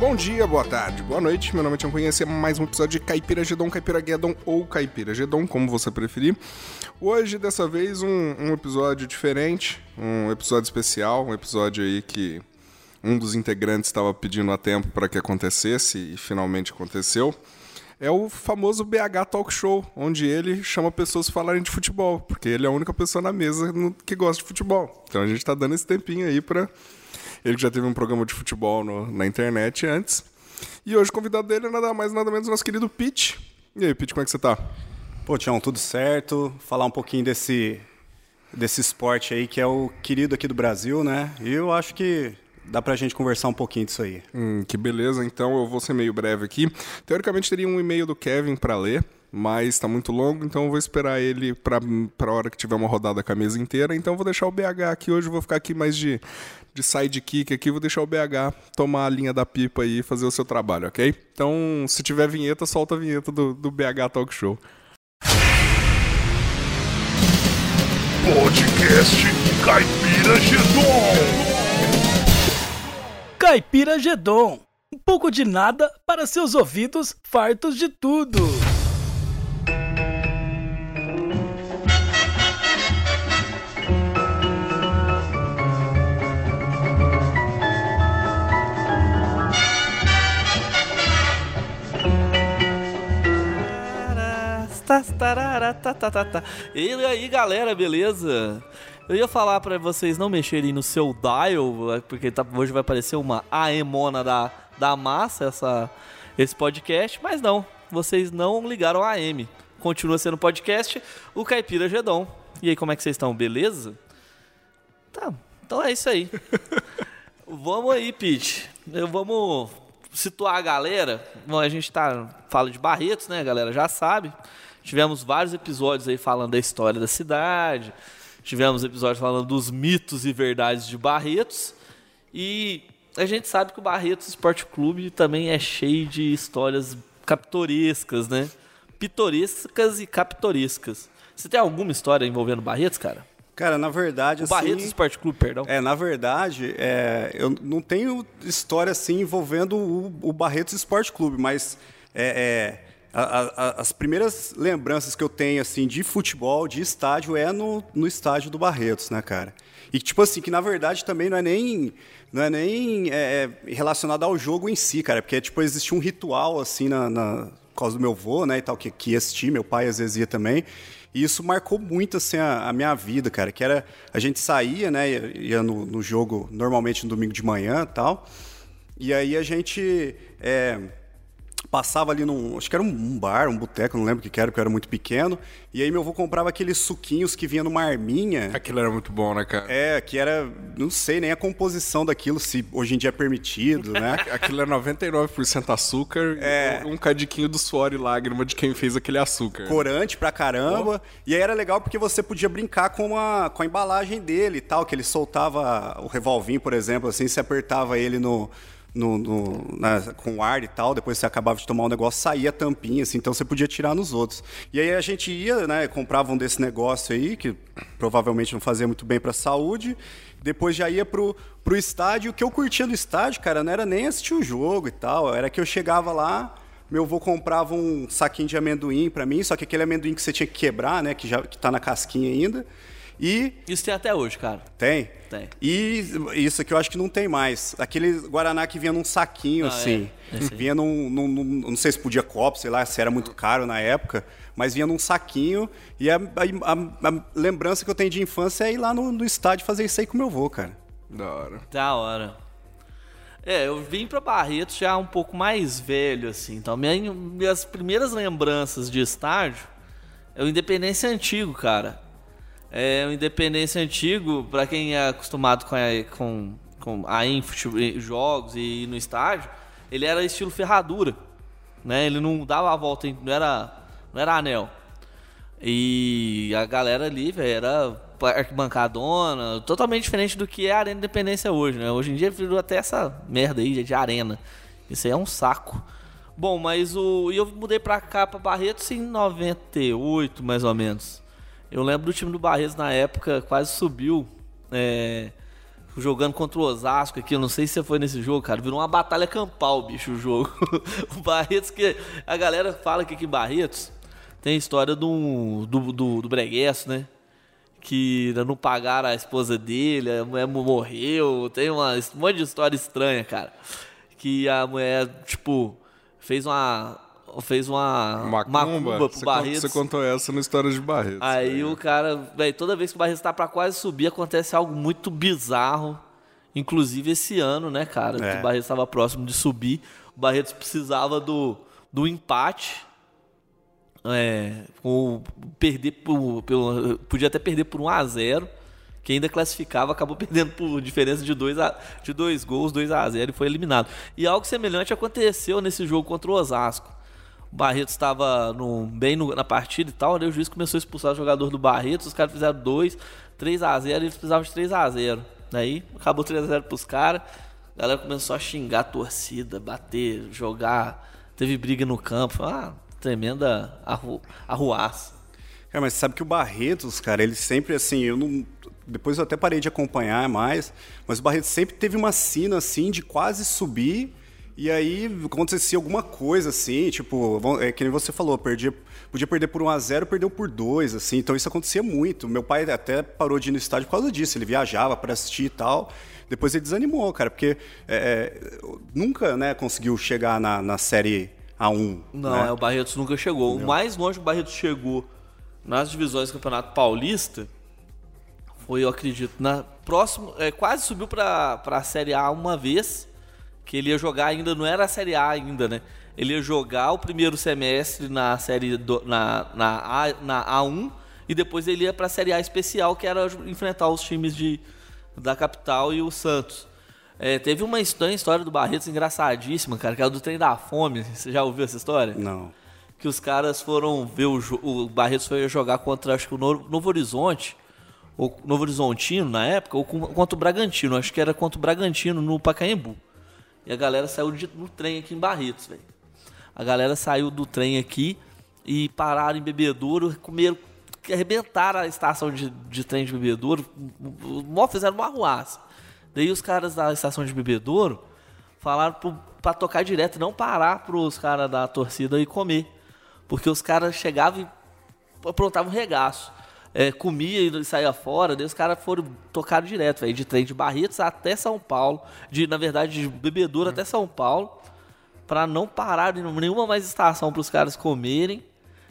Bom dia, boa tarde, boa noite. Meu nome é Tião Cunha, é mais um episódio de Caipira Gedon, Caipira Guedon ou Caipira Gedon, como você preferir. Hoje, dessa vez, um, um episódio diferente, um episódio especial, um episódio aí que um dos integrantes estava pedindo há tempo para que acontecesse e finalmente aconteceu. É o famoso BH Talk Show, onde ele chama pessoas para falarem de futebol, porque ele é a única pessoa na mesa que gosta de futebol. Então a gente está dando esse tempinho aí para ele já teve um programa de futebol no, na internet antes. E hoje o convidado dele é nada mais nada menos nosso querido Pete. E aí, Pete, como é que você tá? Pô, Tião, tudo certo. Falar um pouquinho desse, desse esporte aí que é o querido aqui do Brasil, né? E eu acho que dá pra gente conversar um pouquinho disso aí. Hum, que beleza, então eu vou ser meio breve aqui. Teoricamente teria um e-mail do Kevin para ler, mas está muito longo, então eu vou esperar ele para a hora que tiver uma rodada com a mesa inteira. Então eu vou deixar o BH aqui hoje, vou ficar aqui mais de, de sidekick aqui, vou deixar o BH tomar a linha da pipa aí e fazer o seu trabalho, ok? Então, se tiver vinheta, solta a vinheta do, do BH Talk Show. Podcast Caipira Gedon. Caipira Gedon. Um pouco de nada para seus ouvidos fartos de tudo. E aí, galera, beleza? Eu ia falar pra vocês não mexerem no seu dial, porque tá- hoje vai aparecer uma AEMona da, da massa essa, esse podcast, mas não, vocês não ligaram a AM. Continua sendo podcast, o Caipira Gedon. E aí, como é que vocês estão? Beleza? Tá, então é isso aí. vamos aí, Pete. Eu- Vamos situar a galera. Bom, a gente tá fala de Barretos, né, a galera já sabe. Tivemos vários episódios aí falando da história da cidade. Tivemos episódios falando dos mitos e verdades de Barretos. E a gente sabe que o Barretos Esporte Clube também é cheio de histórias capitorescas, né? Pitorescas e capitorescas. Você tem alguma história envolvendo Barretos, cara? Cara, na verdade, O assim... Barretos Esporte Clube, perdão. É, na verdade, é, eu não tenho história assim envolvendo o, o Barretos Esporte Clube, mas é, é, a- a- as primeiras lembranças que eu tenho assim de futebol, de estádio, é no, no estádio do Barretos, né, cara? E tipo assim, que na verdade também não é nem, não é nem é, é, relacionado ao jogo em si, cara, porque tipo, existia um ritual assim na, na por causa do meu avô, né, e tal, que, que meu pai às vezes ia também. E isso marcou muito assim a, a minha vida, cara, que era a gente saía, né, ia, ia no, no jogo normalmente no domingo de manhã, e tal. E aí a gente é, passava ali num, acho que era um, bar, um boteco, não lembro o que que era, porque eu era muito pequeno. E aí meu avô comprava aqueles suquinhos que vinha numa arminha. Aquilo era muito bom, né, cara? É, que era, não sei nem a composição daquilo, se hoje em dia é permitido, né? Aquilo é 99% açúcar É. e um cadiquinho do suor e lágrima de quem fez aquele açúcar. corante pra caramba. E aí era legal porque você podia brincar com a, com a embalagem dele e tal, que ele soltava o revolvinho, por exemplo, assim, você apertava ele no. No- no- na- com ar e tal, depois você acabava de tomar um negócio, saía a tampinha, assim, então você podia tirar nos outros. E aí a gente ia, né, comprava um desse negócio aí, que provavelmente não fazia muito bem pra saúde, depois já ia pro, pro estádio. O que eu curtia do estádio, cara, não era nem assistir o jogo e tal, era que eu chegava lá, meu avô comprava um saquinho de amendoim pra mim, só que aquele amendoim que você tinha que quebrar, né? Que já que tá na casquinha ainda. E Isso tem até hoje, cara. tem. Tem. E isso aqui eu acho que não tem mais. Aquele Guaraná que vinha num saquinho, Ah, assim. é. Vinha num, num- num- Não sei se podia copo, sei lá, se era muito caro na época. Mas vinha num saquinho. E a, a- a- a lembrança que eu tenho de infância é ir lá no, no estádio fazer isso aí com meu avô, cara. Da hora. Da hora. É, eu vim pra Barretos já um pouco mais velho, assim. Então, minha- minhas primeiras lembranças de estádio é o Independência Antigo, cara. É o Independência Antigo, pra quem é acostumado com a, com, com a em jogos e no estádio, ele era estilo ferradura. Né? Ele não dava a volta, não era, não era anel. E a galera ali, era arquibancadona, totalmente diferente do que é a Arena Independência hoje, né? Hoje em dia virou até essa merda aí de arena. Isso aí é um saco. Bom, mas o. E eu mudei pra cá, pra Barretos, em 98, mais ou menos. Eu lembro do time do Barretos na época, quase subiu. É, jogando contra o Osasco aqui, eu não sei se foi nesse jogo, cara, virou uma batalha campal, bicho, o jogo. o Barretos, que a galera fala que aqui em Barretos tem a história do, do, do, do Breguesso, né? Que não pagaram a esposa dele, a mulher morreu, tem uma, um monte de história estranha, cara. Que a mulher, tipo, fez uma. Fez uma Macumba, macumba pro você, você contou essa na história de Barretos. Aí o cara, velho, toda vez que o Barretos tá pra quase subir, acontece algo muito bizarro. Inclusive esse ano, né, cara? É. Que o Barretos estava próximo de subir. O Barretos precisava do, do empate. É, com, perder por, pelo, podia até perder por 1 a 0 que ainda classificava, acabou perdendo por diferença de dois, a, de dois gols, 2 a 0 e foi eliminado. E algo semelhante aconteceu nesse jogo contra o Osasco. O Barretos estava no- bem no- na partida e tal, aí o juiz começou a expulsar o jogador do Barretos, os caras fizeram 2, 3 a 0 e eles precisavam de 3 a 0 Daí acabou 3 a 0 pros caras, a galera começou a xingar a torcida, bater, jogar, teve briga no campo, foi uma tremenda arru, arruaça. Cara, mas sabe que o Barretos, cara, ele sempre assim, eu não. Depois eu até parei de acompanhar mais, mas o Barretos sempre teve uma sina assim de quase subir. E aí acontecia alguma coisa assim, tipo, é que nem você falou, perdia, podia perder por 1 a 0 perdeu por 2, assim, então isso acontecia muito. Meu pai até parou de ir no estádio por causa disso, ele viajava para assistir e tal. Depois ele desanimou, cara, porque é, é, nunca né, conseguiu chegar na, na série A1. Não, né? é, o Barretos nunca chegou. O mais longe que o Barretos chegou nas divisões do Campeonato Paulista foi, eu acredito, na próximo, é, quase subiu para a Série A uma vez, que ele ia jogar ainda, não era a Série A ainda, né? Ele ia jogar o primeiro semestre na série do- na, na, A, na A1 e depois ele ia para a Série A especial, que era enfrentar os times de, da capital e o Santos. É, teve uma estranha história do Barretos engraçadíssima, cara, que é a do trem da fome. Você já ouviu essa história? Não. que os caras foram ver o, o Barretos foi jogar contra acho que o Novo, Novo Horizonte ou Novo Horizontino na época ou contra o Bragantino, acho que era contra o Bragantino no Pacaembu. E a galera saiu de- no trem aqui em Barretos, velho. A galera saiu do trem aqui e pararam em Bebedouro, comeram, arrebentaram a estação de, de trem de Bebedouro, fizeram uma arruaça. Daí os caras da estação de Bebedouro falaram pro, pra tocar direto, não parar pros caras da torcida e comer. Porque os caras chegavam e aprontavam um regaço. É, comia e saía fora, daí os caras foram tocar direto, velho, de trem de Barretos até São Paulo, de, na verdade, de Bebedouro até São Paulo, pra não parar nenhuma mais estação pros caras comerem.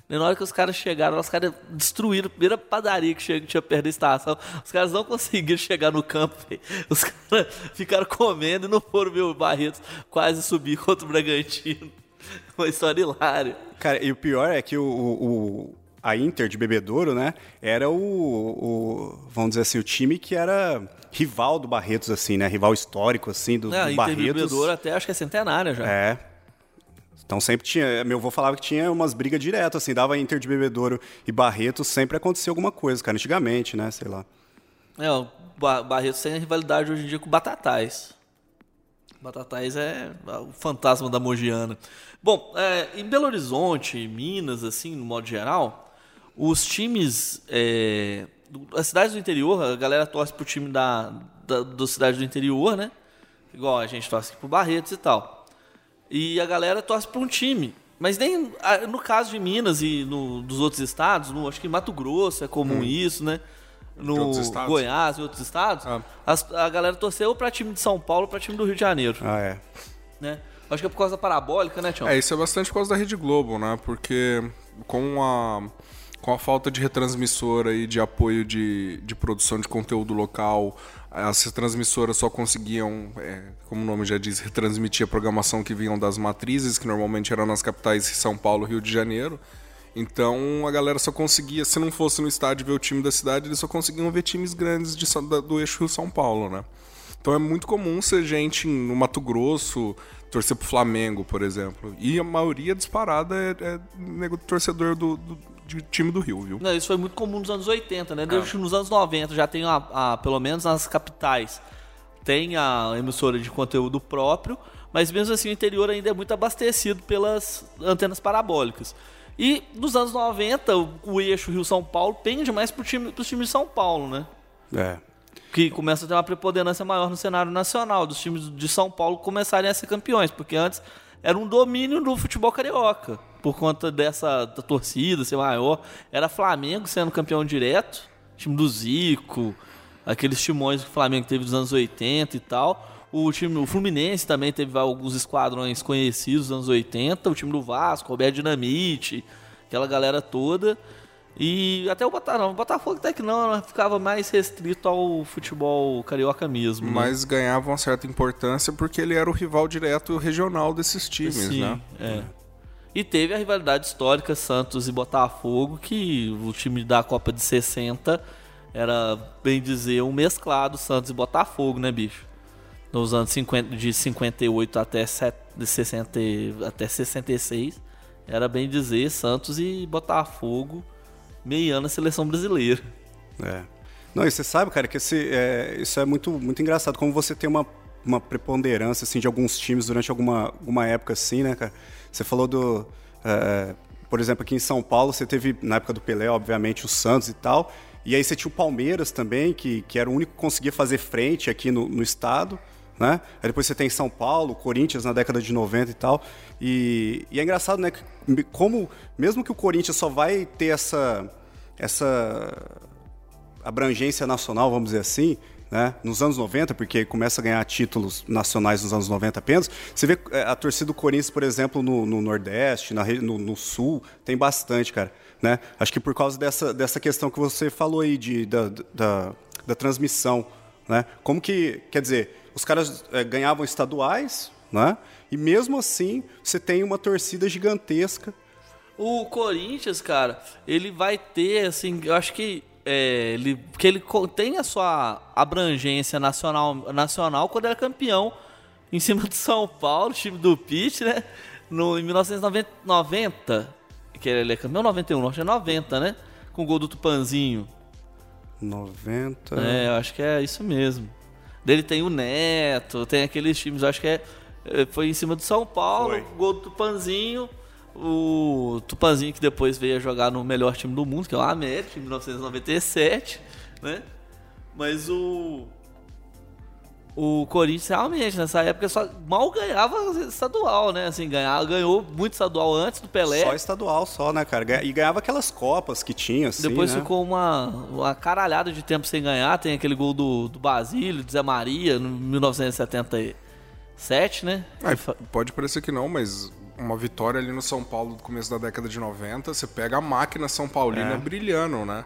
Na hora que os caras chegaram, os caras destruíram a primeira padaria que tinha perto da estação. Os caras não conseguiram chegar no campo, velho. Os caras ficaram comendo e não foram ver o Barretos quase subir contra o Bragantino. Uma história hilária. Cara, e o pior é que o- o- a Inter de Bebedouro, né, era o, o- vamos dizer assim, o time que era rival do Barretos, assim, né, rival histórico, assim, do, É, do Inter Barretos. Bebedouro até acho que é centenária já. É. Então sempre tinha, meu avô falava que tinha umas brigas direto, assim, dava Inter de Bebedouro e Barretos, sempre acontecia alguma coisa, cara, antigamente, né, sei lá. É, o Ba- Barretos tem a rivalidade hoje em dia com o Batatais. Batatais é o fantasma da Mogiana. Bom, é, em Belo Horizonte, Minas, assim, no modo geral, os times. É, as cidades do interior, a galera torce pro time da, da, das cidades do interior, né? Igual a gente torce aqui pro Barretos e tal. E a galera torce para um time. Mas nem a- no caso de Minas e no, dos outros estados, no, acho que em Mato Grosso é comum isso, né? No? Goiás e outros estados, Ah. as- a galera torceu para time de São Paulo ou para time do Rio de Janeiro, Ah, é. né? Acho que é por causa da parabólica, né, Tião? É, isso é bastante por causa da Rede Globo, né? Porque com a, com a falta de retransmissora e de apoio de, de produção de conteúdo local, as retransmissoras só conseguiam, é, como o nome já diz, retransmitir a programação que vinham das matrizes, que normalmente eram nas capitais São Paulo, Rio de Janeiro. Então a galera só conseguia, se não fosse no estádio ver o time da cidade, eles só conseguiam ver times grandes de, São- do eixo Rio-São Paulo, né? Então é muito comum ser gente no Mato Grosso torcer pro Flamengo, por exemplo. E a maioria disparada é, é torcedor do, do- de time do Rio, viu? Não, isso foi muito comum nos anos 80, Ah. né? Desde nos anos 90 já tem, a, a- pelo menos nas capitais, tem a emissora de conteúdo próprio, mas mesmo assim o interior ainda é muito abastecido pelas antenas parabólicas. E nos anos 90, o, o eixo Rio-São Paulo pende mais pro time, pros times de São Paulo, né? É. que começa a ter uma preponderância maior no cenário nacional, dos times de São Paulo começarem a ser campeões, porque antes era um domínio do futebol carioca, por conta dessa da torcida ser maior. Era Flamengo sendo campeão direto, time do Zico, aqueles timões que o Flamengo teve dos anos 80 e tal. O time, o Fluminense também teve alguns esquadrões conhecidos dos anos 80, o time do Vasco, Roberto Dinamite, aquela galera toda. E até o Botafogo, o Botafogo até que não, ficava mais restrito ao futebol carioca mesmo. né? Mas ganhava uma certa importância porque ele era o rival direto regional desses times, Sim, né? é. E teve a rivalidade histórica Santos e Botafogo, que o time da Copa de 60 era, bem dizer, um mesclado Santos e Botafogo, né, bicho? Nos anos 50, de 58 até, set, de 60, e- até 66, era bem dizer Santos e Botafogo meiando a seleção brasileira. É. Não, e você sabe, cara, que esse, é, isso é muito, muito engraçado. Como você tem uma, uma preponderância, assim, de alguns times durante alguma, alguma época, assim, né, cara? Você falou do... é, por exemplo, aqui em São Paulo, você teve, na época do Pelé, obviamente, o Santos e tal. E aí você tinha o Palmeiras também, que, que era o único que conseguia fazer frente aqui no, no estado. Né? Aí depois você tem São Paulo, Corinthians na década de 90 e tal. E, e é engraçado, né? Como, mesmo que o Corinthians só vai ter essa, essa abrangência nacional, vamos dizer assim, né? nos anos 90, porque começa a ganhar títulos nacionais nos anos 90 apenas. Você vê é, a torcida do Corinthians, por exemplo, no, no Nordeste, na, no, no Sul, tem bastante, cara. Né? Acho que por causa dessa, dessa questão que você falou aí de, da, da, da transmissão. Né? Como que, quer dizer, os caras é, ganhavam estaduais, né? e mesmo assim você tem uma torcida gigantesca. O Corinthians, cara, ele vai ter, assim, eu acho que é, ele, que ele tem a sua abrangência nacional, nacional quando era campeão em cima do São Paulo, time do Pitt, né? No, em 1990, que ele é campeão 91, acho que é 90, né? Com o gol do Tupanzinho. 90. É, eu acho que é isso mesmo. Dele tem o Neto, tem aqueles times, eu acho que é, é, foi em cima do São Paulo, Foi. gol do Tupanzinho, o Tupanzinho que depois veio a jogar no melhor time do mundo, que é o América, em 1997, né? Mas o o Corinthians realmente nessa época só mal ganhava estadual, né? Assim, ganhava, ganhou muito estadual antes do Pelé. Só estadual, só, né, cara? E ganhava aquelas copas que tinha, assim, Depois né? ficou uma, uma caralhada de tempo sem ganhar. Tem aquele gol do, do Basílio, do Zé Maria, no 1977, né? É, pode parecer que não, mas uma vitória ali no São Paulo do começo da década de 90, você pega a máquina São Paulina É. brilhando, né?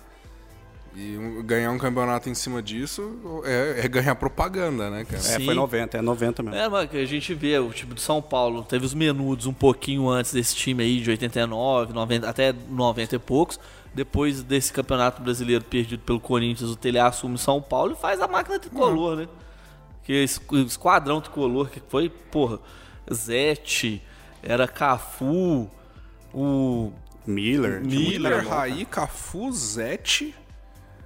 E um- ganhar um campeonato em cima disso é, é ganhar propaganda, né, cara? É, Sim. foi 90, é 90 mesmo. É, mas que a gente vê o time do São Paulo, teve os menudos um pouquinho antes desse time aí, de 89, 90, até 90 e poucos. Depois desse campeonato brasileiro perdido pelo Corinthians, o Tele assume São Paulo e faz a máquina tricolor, né? Que esse o esquadrão tricolor, que foi, porra, Zete, era Cafu, o Miller. Miller, Raí, Cafu, Zete.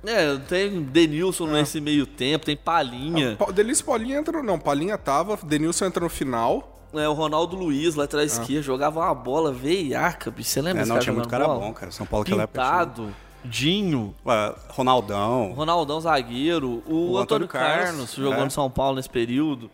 É, tem Denilson nesse meio tempo, tem Palinha, Pa- Delícia Paulinha entra. Não, Paulinha tava, Denilson entra no final. é, o Ronaldo Luiz lá atrás esquerda, jogava uma bola veiaca, bicho. Você lembra É, não, cara tinha muito cara bola? bom, cara. São Paulo tinha. Pintado, Dinho, Ué, Ronaldão. Ronaldão zagueiro, o, O Antônio Antônio Carlos, Carlos, jogou é. no São Paulo nesse período.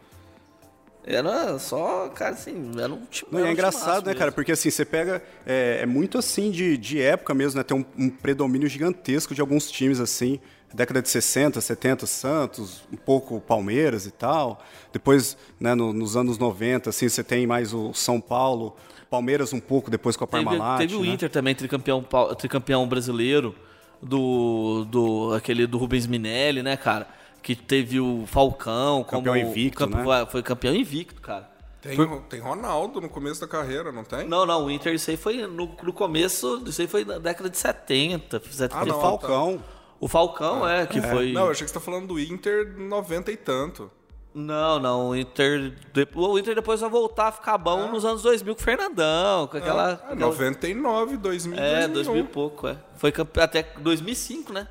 Era só, cara, assim, era um time. Não, era é um engraçado, timaço né, cara? mesmo. Porque assim, você pega. É, é muito assim de, de época mesmo, né? Tem um, um predomínio gigantesco de alguns times assim. Década de 60, 70, Santos, um pouco Palmeiras e tal. Depois, né, no- nos anos 90, assim, você tem mais o São Paulo, Palmeiras um pouco, depois com a Teve, Parmalat. teve o né? Inter também, tricampeão, tricampeão brasileiro, do, do aquele do Rubens Minelli, né, cara? Que teve o Falcão Campeão como invicto, campe- né? Foi campeão invicto, cara. Tem, tem Ronaldo no começo da carreira, não tem? Não, não, o Inter, isso aí foi no, no começo, isso aí foi na década de 70. 70 Ah, O não, Falcão. O Falcão, é, que foi. Não, eu achei que você tá falando do Inter 90 e tanto. Não, não, o Inter. O Inter depois vai voltar a ficar bom nos anos 2000 com o Fernandão, com aquela. Ah, aquela- 99, 2000, é, 2001. 2000 e pouco, é. Foi campe... até 2005, né?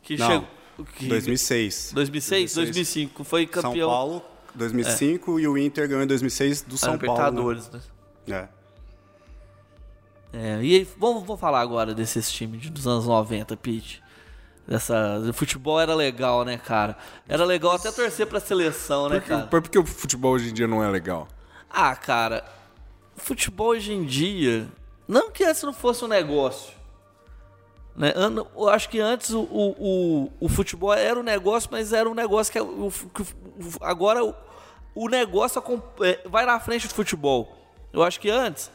Que Não, chegou. Que... 2006. 2006, 2005. Foi São campeão. Paulo, 2005, e o Inter ganhou em 2006 do da São Paulo. Libertadores, né? Né? É, e aí, vamos, vamos falar agora desses times de- dos anos 90, Pete. Dessa, o futebol era legal, né, cara? Era legal até torcer pra seleção, né, Por, cara? por que o futebol hoje em dia não é legal? Ah, cara, futebol hoje em dia. Não que antes não fosse um negócio. Né? Eu acho que antes o, o, o, futebol era um negócio, mas era um negócio que, o- que agora o, o negócio é, vai na frente do futebol. Eu acho que antes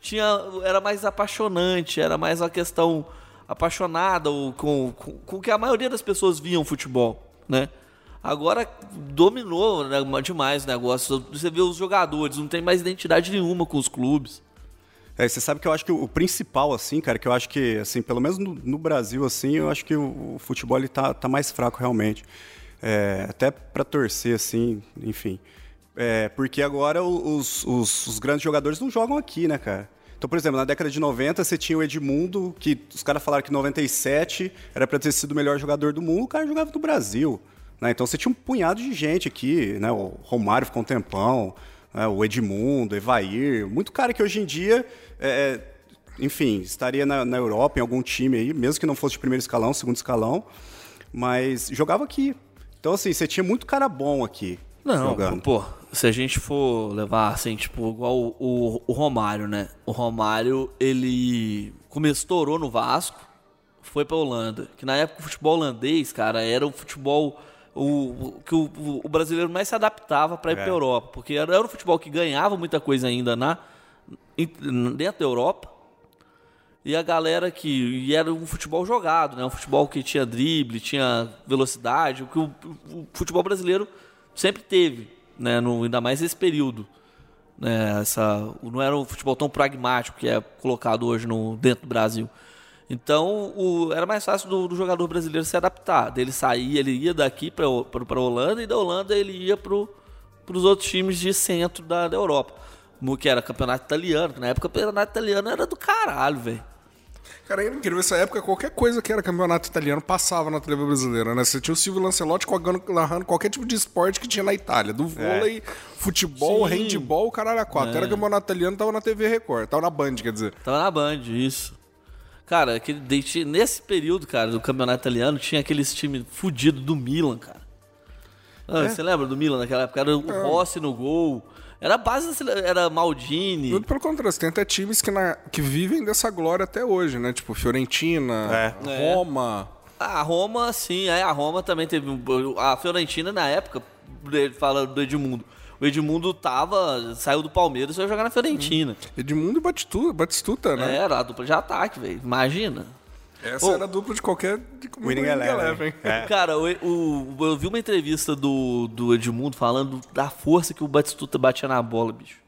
tinha, era mais apaixonante, era mais uma questão apaixonada com, com, com que a maioria das pessoas viam futebol, né? Agora dominou né, demais o negócio. Você vê os jogadores, não tem mais identidade nenhuma com os clubes. É, você sabe que eu acho que o, principal, assim, cara, que eu acho que, assim, pelo menos no, no Brasil, assim, eu acho que o, o futebol ele tá, tá mais fraco realmente. É, até para torcer, assim, enfim. É, porque agora os, os, os grandes jogadores não jogam aqui, né, cara? Então, por exemplo, na década de 90 você tinha o Edmundo, que os caras falaram que em 97 era para ter sido o melhor jogador do mundo, o cara jogava no Brasil. né? Então você tinha um punhado de gente aqui, né? O Romário ficou um tempão, né? o Edmundo, Evair, muito cara que hoje em dia, é, enfim, estaria na, na Europa, em algum time aí, mesmo que não fosse de primeiro escalão, segundo escalão, mas jogava aqui. Então, assim, você tinha muito cara bom aqui Não, jogando. pô, se a gente for levar assim, tipo, igual o, o, o Romário, né? O Romário, ele come- estourou no Vasco, foi pra Holanda. Que na época o futebol holandês, cara, era o futebol o, que o, o brasileiro mais se adaptava pra ir pra Europa. Porque era, era um futebol que ganhava muita coisa ainda na, dentro da Europa. E a galera que. E era um futebol jogado, né? Um futebol que tinha drible, tinha velocidade, o que o, o futebol brasileiro sempre teve, né? No, ainda mais nesse período. Né? Essa, não era um futebol tão pragmático que é colocado hoje no, dentro do Brasil. Então, o- era mais fácil do, do jogador brasileiro se adaptar. Dele sair, ele ia daqui para a Holanda e da Holanda ele ia para os outros times de centro da, da Europa. Que era campeonato italiano, que na época o campeonato italiano era do caralho, velho. Cara, era incrível. Nessa época, qualquer coisa que era campeonato italiano passava na TV brasileira, né? Você tinha o Silvio Lancelotti narrando qualquer tipo de esporte que tinha na Itália. Do vôlei, futebol, Sim. handball, caralho, a quatro. Era campeonato italiano, tava na TV Record. Tava na Band, quer dizer. Tava na Band, isso. Cara, aquele, nesse período, cara, do campeonato italiano, tinha aqueles times fudidos do Milan, cara. Ah, Você lembra do Milan naquela época? Era o Rossi no gol. Era a base Era Maldini. Tudo pelo contrário, você tem até times que, na- que vivem dessa glória até hoje, né? Tipo, Fiorentina, É. Roma. A Roma, sim, é, a Roma também teve. A Fiorentina, na época, ele fala do Edmundo. O Edmundo tava. saiu do Palmeiras e foi jogar na Fiorentina. Edmundo e Batistuta, Batistuta né? Era a dupla de ataque, velho. Imagina. Essa Ô. era a dupla de qualquer... De Winning Eleven. É. Cara, o, o- eu vi uma entrevista do, do Edmundo falando da força que o Batistuta batia na bola, bicho.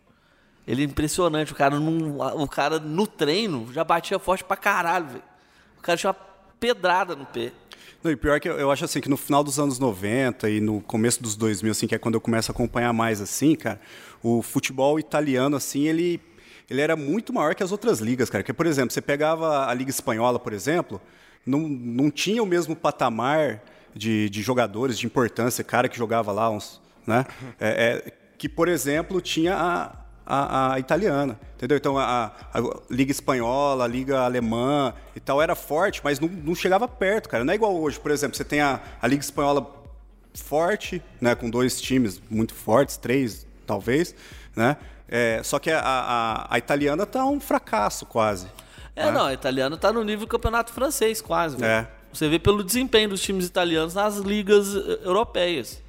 Ele é impressionante. O cara, num, o cara no treino já batia forte pra caralho, velho. O cara tinha uma pedrada no pé. Não, e pior que eu, eu acho assim que no final dos anos 90 e no começo dos 2000, assim, que é quando eu começo a acompanhar mais assim, cara, o futebol italiano assim, ele ele era muito maior que as outras ligas, cara. Que por exemplo, você pegava a liga espanhola, por exemplo, não, não tinha o mesmo patamar de, de jogadores de importância, cara que jogava lá uns, né? É, é, que por exemplo tinha a, a, a italiana, entendeu? Então a, a liga espanhola, a liga alemã e tal era forte, mas não, não chegava perto, cara. Não é igual hoje, por exemplo, você tem a, a liga espanhola forte, né, com dois times muito fortes, três talvez, né? É, só que a, a, a italiana tá um fracasso quase. É, não, o italiano tá no nível do campeonato francês, quase, velho. É. Você vê pelo desempenho dos times italianos nas ligas eh, europeias.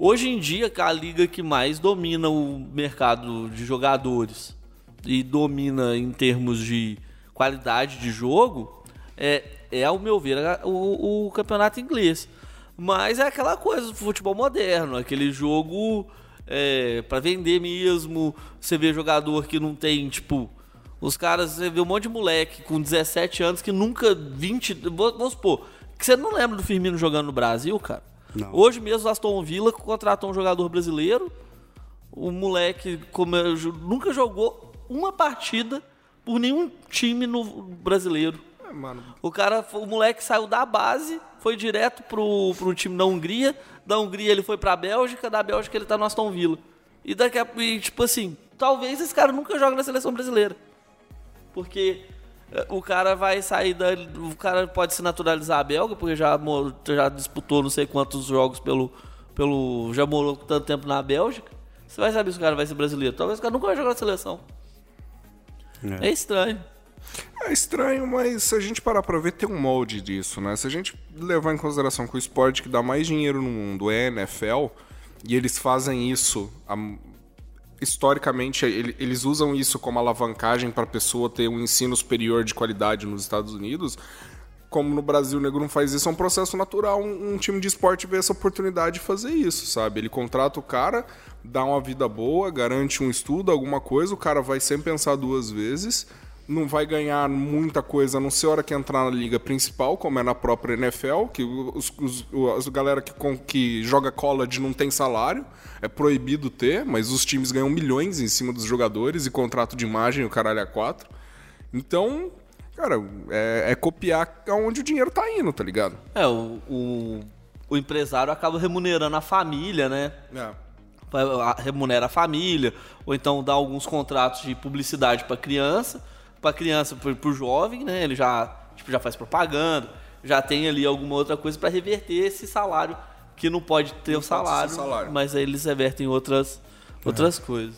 Hoje em dia, a liga que mais domina o mercado de jogadores e domina em termos de qualidade de jogo é, é ao meu ver, o, o campeonato inglês. Mas é aquela coisa do futebol moderno, aquele jogo é, para vender mesmo. Você vê jogador que não tem, tipo, os caras, você vê um monte de moleque com 17 anos que nunca 20. vou- Vamos supor, que você não lembra do Firmino jogando no Brasil, cara? Não. Hoje mesmo o Aston Villa contratou um jogador brasileiro. O moleque como eu ju- nunca jogou uma partida por nenhum time no brasileiro. É, mano, O cara, o moleque saiu da base, foi direto pro, pro time da Hungria. Da Hungria ele foi pra Bélgica, da Bélgica ele tá no Aston Villa. E daqui a e, tipo assim, talvez esse cara nunca jogue na seleção brasileira. Porque o cara vai sair da. O cara pode se naturalizar belga, porque já, já disputou não sei quantos jogos pelo. pelo já morou tanto tempo na Bélgica. Você vai saber se o cara vai ser brasileiro. Talvez o cara nunca vai jogar na seleção. É, estranho. É estranho, mas se a gente parar pra ver, tem um molde disso, né? Se a gente levar em consideração que o esporte que dá mais dinheiro no mundo é NFL, e eles fazem isso há- historicamente, ele- eles usam isso como alavancagem para a pessoa ter um ensino superior de qualidade nos Estados Unidos. Como no Brasil o nego não faz isso, é um processo natural. Um, um time de esporte vê essa oportunidade de fazer isso, sabe? Ele contrata o cara, dá uma vida boa, garante um estudo, alguma coisa, o cara vai sempre pensar duas vezes, não vai ganhar muita coisa, a não ser a hora que entrar na liga principal, como é na própria NFL, que os, os, os- a galera que, com- que joga college não tem salário, é proibido ter, mas os times ganham milhões em cima dos jogadores e contrato de imagem, o caralho é quatro. Então, cara, é, é copiar aonde o dinheiro tá indo, tá ligado? É, o, o, o empresário acaba remunerando a família, né? É. A- remunera a família, ou então dá alguns contratos de publicidade para criança, para criança, pro, pro jovem, né? Ele já, tipo, já faz propaganda, já tem ali alguma outra coisa para reverter esse salário que não pode ter o pode ser salário, salário. mas aí eles revertem outras outras coisas.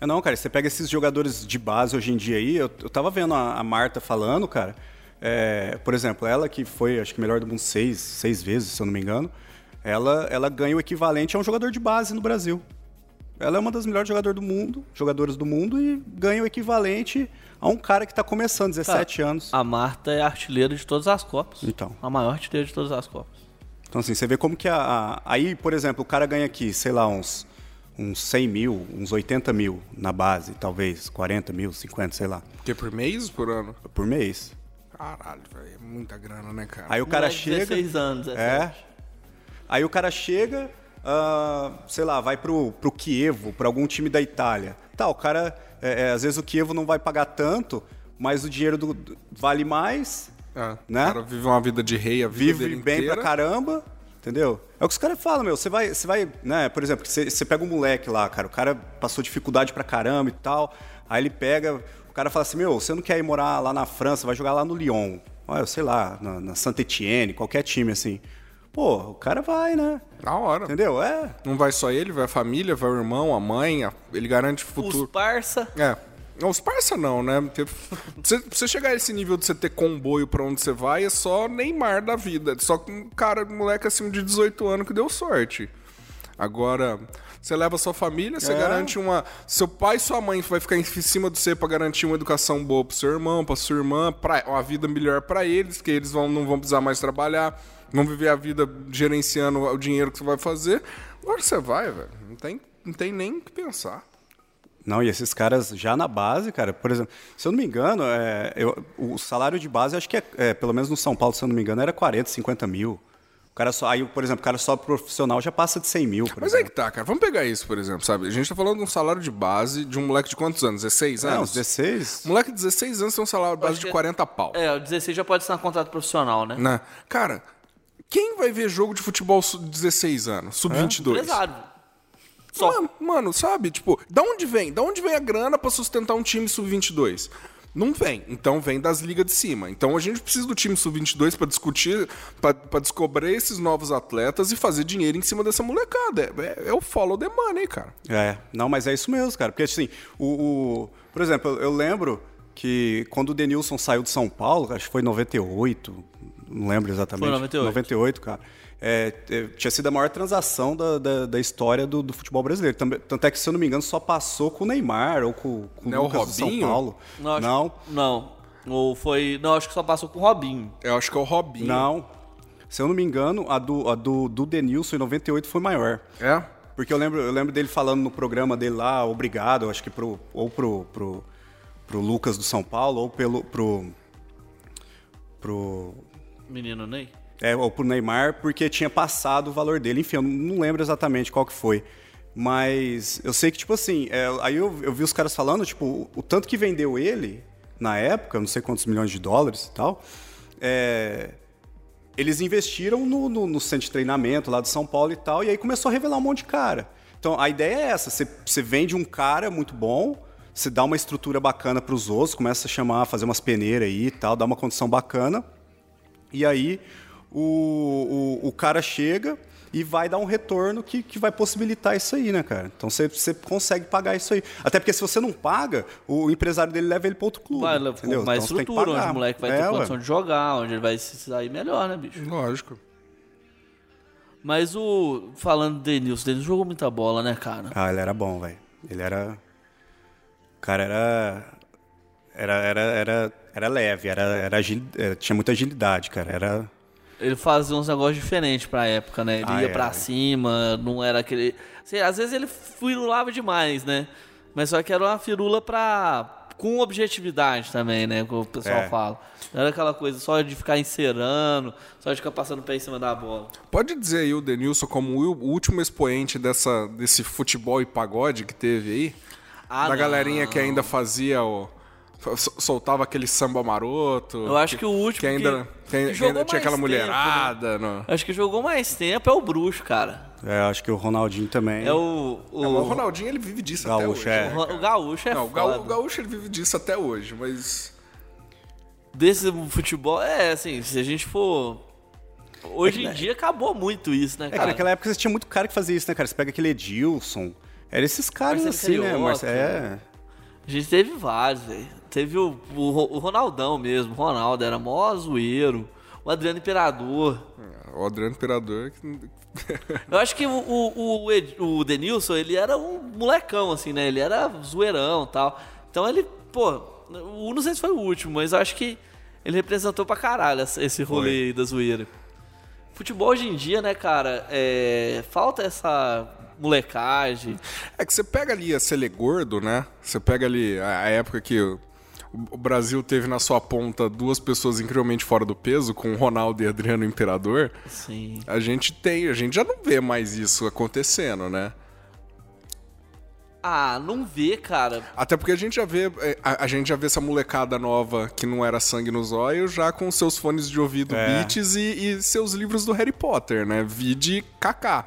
É, Não, cara, você pega esses jogadores de base hoje em dia aí, eu, eu tava vendo a, a Marta falando, cara, é, por exemplo, ela que foi, acho que melhor do mundo seis, seis vezes, se eu não me engano, ela, ela ganha o equivalente a um jogador de base no Brasil. Ela é uma das melhores jogadoras do mundo, jogadoras do mundo e ganha o equivalente a um cara que tá começando, 17 Cara, anos. A Marta é artilheira de todas as Copas. Então. A maior artilheira de todas as Copas. Então, assim, você vê como que a, a- Aí, por exemplo, o cara ganha aqui, sei lá, uns, uns 100 mil, uns 80 mil na base, talvez, 40 mil, 50, sei lá, Que é por mês ou por ano? por mês. Caralho, velho, é muita grana, né, cara? Aí o cara de chega. 16 anos, É. 17. Aí o cara chega, ah, sei lá, vai pro, pro Kievo, pra algum time da Itália. Tá, o cara. é, é, às vezes o Kievo não vai pagar tanto, mas o dinheiro do- do- vale mais, É, né? O cara vive uma vida de rei a vida vive bem inteira. pra caramba. Entendeu? É o que os caras falam, meu. Você vai, você vai, né? Por exemplo, você, você pega um moleque lá, cara. O cara passou dificuldade pra caramba e tal. Aí ele pega, o cara fala assim: Meu, você não quer ir morar lá na França, vai jogar lá no Lyon. Olha, sei lá, na, na Saint-Etienne, qualquer time assim. Pô, o cara vai, né? Da hora. Entendeu? É. Não vai só ele, vai a família, vai o irmão, a mãe, a- ele garante o Os futuro. parça. É. Não, Os parça não, né? Porque Você, pra você chegar a esse nível de você ter comboio pra onde você vai, é só Neymar da vida. Só com um cara, um moleque acima de 18 anos que deu sorte. Agora, você leva sua família, você É. garante uma. Seu pai e sua mãe vai ficar em cima de você pra garantir uma educação boa pro seu irmão, pra sua irmã, pra, uma vida melhor pra eles, que eles vão, não vão precisar mais trabalhar, vão viver a vida gerenciando o dinheiro que você vai fazer. Agora você vai, velho. Não tem, não tem nem o que pensar. Não, e esses caras já na base, cara, por exemplo, se eu não me engano, é, eu- o salário de base, acho que é, é, pelo menos no São Paulo, se eu não me engano, era 40, 50 mil. O cara só, aí, por exemplo, o cara só profissional já passa de 100 mil, por Mas exemplo. que tá, cara. Vamos pegar isso, por exemplo, sabe? A gente tá falando de um salário de base de um moleque de quantos anos? 16 Não, anos? uns 16. Moleque de 16 anos tem um salário de base de que- 40 pau. É, o 16 já pode ser um contrato profissional, né? Né? Cara, quem vai ver jogo de futebol sub 16 anos? Sub-22? Empresário. Só. Mano, mano, sabe? Tipo, da onde vem? Da onde vem a grana pra sustentar um time sub-22? Não vem. Então vem das ligas de cima. Então a gente precisa do time sub-22 pra discutir, pra pra descobrir esses novos atletas e fazer dinheiro em cima dessa molecada. É, é- é o follow the money, cara. É, não, mas é isso mesmo, cara. Porque, assim, o, o- por exemplo, eu, eu lembro que quando o Denilson saiu de São Paulo, acho que foi em 98, não lembro exatamente. Foi 98. 98, cara. É, é, tinha sido a maior transação da, da, da história do, do futebol brasileiro. Tanto é que, se eu não me engano, só passou com o Neymar ou com, com Não é o Lucas do São? Paulo. Não, acho, não, não. Ou foi. Não, acho que só passou com o Robinho. Eu acho que é o Robinho. não. Se eu não me engano, a do, a do, do Denilson em 98 foi maior. É? Porque eu lembro, eu lembro dele falando no programa dele lá, obrigado, acho que pro, ou pro, pro, pro Lucas do São Paulo, ou pelo, pro, pro, Menino Ney. é, ou pro Neymar, porque tinha passado o valor dele. Enfim, eu não lembro exatamente qual que foi. Mas eu sei que, tipo assim, é, aí eu, eu vi os caras falando, tipo, o, o tanto que vendeu ele na época, não sei quantos milhões de dólares e tal, é, eles investiram no, no, no centro de treinamento lá de São Paulo e tal, e aí começou a revelar um monte de cara. Então a ideia é essa: você, você vende um cara muito bom, você dá uma estrutura bacana para os outros, começa a chamar, fazer umas peneiras aí e tal, dá uma condição bacana. E aí o, o, o cara chega e vai dar um retorno que, que vai possibilitar isso aí, né, cara? Então você, você consegue pagar isso aí. Até porque se você não paga, o empresário dele leva ele para outro clube. Vai, entendeu? com mais Então estrutura, onde o moleque vai É, ter ué. condição de jogar, onde ele vai se sair melhor, né, bicho? Lógico. Mas o. Falando do Denilson, o Denilson jogou muita bola, né, cara? Ah, ele era bom, velho. Ele era. O cara era. Era, era, era, era leve, era, era agil... eh, tinha muita agilidade, cara. Era. Ele fazia uns negócios diferentes pra época, né? Ele Ah, ia é. pra cima, não era aquele. Sei, às vezes ele firulava demais, né? Mas só que era uma firula pra. com objetividade também, né? Como o pessoal É. fala. Não era aquela coisa só de ficar encerando, só de ficar passando o pé em cima da bola. Pode dizer aí o Denilson como o último expoente dessa, desse futebol e pagode que teve aí? Ah, da não. galerinha que ainda fazia o. sol- Soltava aquele samba maroto. Eu acho que o último Que ainda, que- que ainda- que que jogou ainda tinha aquela mais tempo, né? mulherada. no- Acho que jogou mais tempo é o Bruxo, cara. É, acho que o Ronaldinho também. É o. O, É, o Ronaldinho ele vive disso até Gaúcho, hoje. é. né, o- Gaúcho é Não, o foda. O Gaúcho ele vive disso até hoje, mas. Desse futebol, é assim, se a gente for. Hoje em dia acabou muito isso, né, É que cara? naquela época você tinha muito cara que fazia isso, né, cara? Você pega aquele Edilson. Era esses caras Marcelo assim, né? Carioca. Marce... É. A gente teve vários, velho. Teve o, o, o Ronaldão mesmo, o Ronaldo era mó zoeiro. O Adriano Imperador. O Adriano Imperador. Eu acho que o, o, o, o Denilson, ele era um molecão, assim, né? Ele era zoeirão e tal. Então ele, pô, o não sei se foi o último, mas eu acho que ele representou pra caralho esse rolê aí da zoeira. Futebol hoje em dia, né, cara, é, falta essa molecagem. É que você pega ali a Sele Gordo, né? Você pega ali a época que o, Brasil teve na sua ponta duas pessoas incrivelmente fora do peso, com o Ronaldo e Adriano Imperador. Assim, A gente tem, a gente já não vê mais isso acontecendo, né? ah, não vê, cara. Até porque a gente já vê, é, a, a gente já vê essa molecada nova que não era sangue nos olhos, já com seus fones de ouvido É. beats e, e seus livros do Harry Potter, né? Vide Kaká.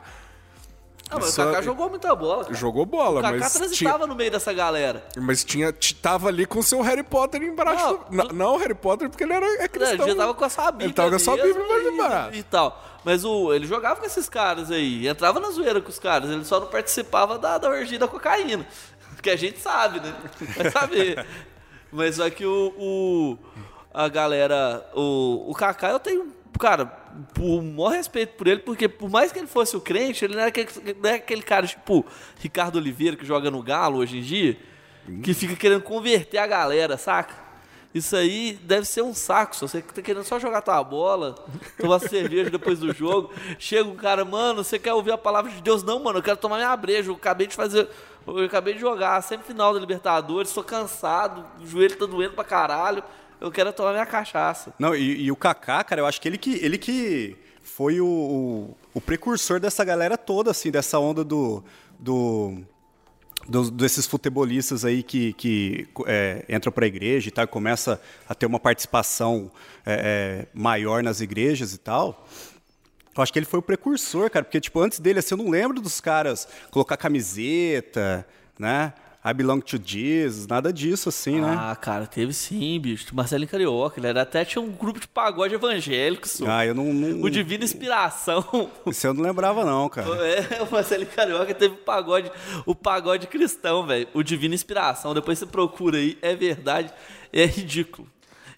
Ah, mas Isso o Kaká é- jogou muita bola. Cara. Jogou bola, O Kaká mas transitava tinha, no meio dessa galera. mas tinha tava ali com seu Harry Potter embaixo. Não, do- Não, o Harry Potter porque ele era é Não, cristão. ele já tava com a sua Bíblia. Ele tava com a sua Bíblia embaixo e- braço. E tal. Mas o, ele jogava com esses caras aí. Entrava na zoeira com os caras. Ele só não participava da, da orgia da cocaína. Que a gente sabe, né? Vai saber. Mas só que o. o- a galera. O, o Kaká, eu tenho. Cara, por maior respeito por ele, porque por mais que ele fosse o crente, ele não era aquele, não é aquele cara tipo Ricardo Oliveira que joga no Galo hoje em dia, que fica querendo converter a galera, saca? Isso aí deve ser um saco. Se você tá querendo só jogar tua bola, tomar cerveja depois do jogo, chega um cara, mano, você quer ouvir a palavra de Deus? Não, mano, eu quero tomar minha breja. Eu acabei de fazer. Eu acabei de jogar semifinal da Libertadores, tô cansado, o joelho tá doendo pra caralho. Eu quero tomar minha cachaça. Não, e, e o Kaká, cara, eu acho que ele que, ele que foi o, o, o precursor dessa galera toda, assim, dessa onda do. do dos- desses futebolistas aí que, que é, entram para a igreja e tal, começa a ter uma participação é, é, maior nas igrejas e tal. Eu acho que ele foi o precursor, cara, porque tipo antes dele, assim, eu não lembro dos caras colocar camiseta, né? I belong to Jesus, nada disso, assim, né? Ah, cara, teve sim, bicho. Marcelo Carioca, ele era, até tinha um grupo de pagode evangélico, só. Ah, eu não. não O Divina Inspiração. Isso eu não lembrava, não, cara. É, o Marcelo Carioca teve o pagode, o pagode cristão, velho. O Divina Inspiração. Depois você procura aí, é verdade, é ridículo.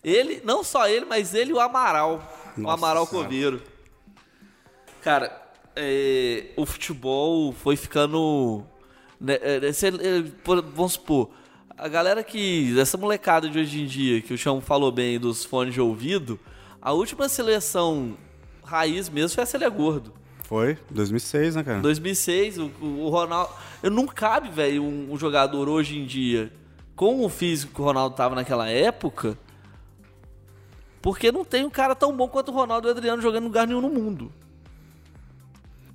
Ele, não só ele, mas ele e o Amaral. o Nossa Amaral Senhora. Coveiro. Cara, é, o futebol foi ficando. Né, é, cê- é, por- vamos supor, a galera que. Essa molecada de hoje em dia, que o Chão falou bem dos fones de ouvido, a última seleção raiz mesmo foi a Célia Gordo. Foi, 2006, né, cara? 2006, o, o Ronaldo. Eu não cabe, velho, um, um jogador hoje em dia com o físico que o Ronaldo tava naquela época. Porque não tem um cara tão bom quanto o Ronaldo e o Adriano jogando em lugar nenhum no mundo.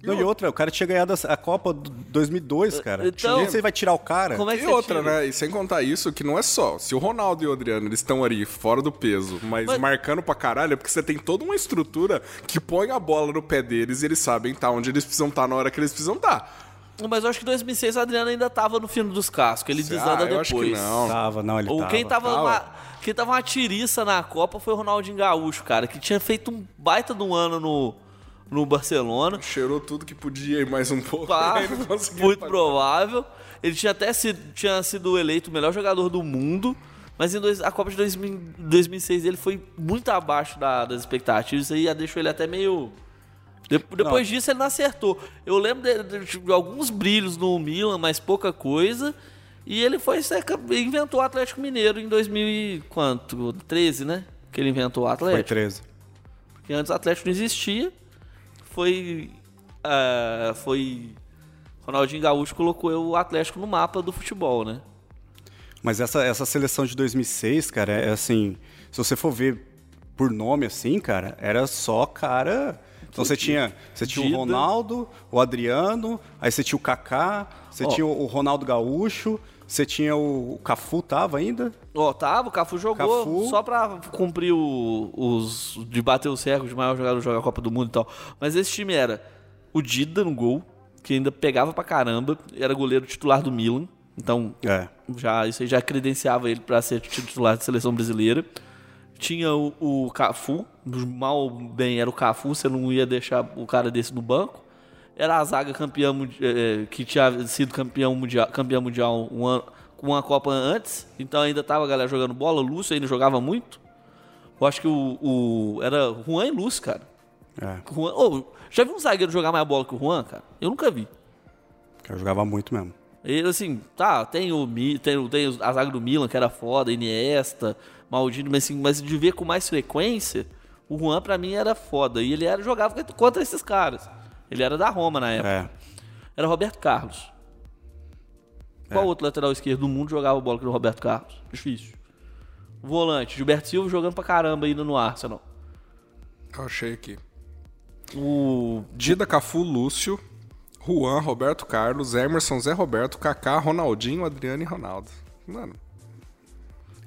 Não, e outra, o cara tinha ganhado a Copa do 2002, cara. Então- você vai tirar o cara? Como é que E outra, tira? né? E sem contar isso, que não é só. Se o Ronaldo e o Adriano eles estão ali fora do peso, mas, Mas- marcando pra caralho, é porque você tem toda uma estrutura que põe a bola no pé deles e eles sabem tá onde eles precisam estar na hora que eles precisam estar. Mas eu acho que 2006 o Adriano ainda tava no fino dos cascos. Ele desanda Ah, eu acho que depois. não. Tava, não, ele Ou tava. quem tava, Tava. uma, quem tava uma tiriça na Copa foi o Ronaldinho Gaúcho, cara, que tinha feito um baita de um ano no, no Barcelona. Cheirou tudo que podia e mais um pouco. Pá, não muito pagar. provável. Ele tinha até sido, tinha sido eleito o melhor jogador do mundo, mas em dois- a Copa de 2000 2006 ele foi muito abaixo da- das expectativas. Isso aí deixou ele até meio. De- depois disso ele não acertou. Eu lembro de, de- de alguns brilhos no Milan, mas pouca coisa. E ele foi inventou o Atlético Mineiro em 2000 e quanto? 13, né? Que ele inventou o Foi Atlético. 13. Porque antes o Atlético não existia. Foi. ah, foi. Ronaldinho Gaúcho colocou o Atlético no mapa do futebol, né? Mas essa, essa seleção de 2006, cara, é assim, se você for ver por nome assim, cara, era só cara. Então você tinha, você tinha o. Ronaldo, o Adriano, aí você tinha o Kaká, você Ó. tinha o Ronaldo Gaúcho, você tinha o, o Cafu tava ainda? Ó, tava, o Cafu jogou Cafu. só pra cumprir o- os. de bater os recordes de maior jogador jogar a Copa do Mundo e tal. Mas esse time era o Dida no gol, que ainda pegava pra caramba, era goleiro titular do Milan. Então, É. já isso aí já credenciava ele para ser titular da seleção brasileira. Tinha o, o Cafu, mal bem era o Cafu, você não ia deixar o cara desse no banco. Era a zaga campeã eh, que tinha sido campeão mundial, campeão mundial um ano, com uma Copa antes, então ainda tava a galera jogando bola. O Lúcio ainda jogava muito. Eu acho que o, o- era Juan e Lúcio, cara. É, Juan, Ô, já viu um zagueiro jogar mais bola que o Juan, cara? Eu nunca vi. eu jogava muito mesmo. Ele, assim, tá, tem o tem, tem a zaga do Milan, que era foda, Iniesta, Maldini, mas, assim, mas de ver com mais frequência, o Juan pra mim era foda. E ele era, jogava contra esses caras. Ele era da Roma na época. É. Era Roberto Carlos. Qual outro lateral esquerdo do mundo jogava bola que o Roberto Carlos? Difícil. Volante, Gilberto Silva jogando pra caramba ainda no Arsenal. Eu achei aqui. O Dida, Cafu, Lúcio, Juan, Roberto Carlos, Emerson, Zé Roberto, Kaká, Ronaldinho, Adriano e Ronaldo. Mano,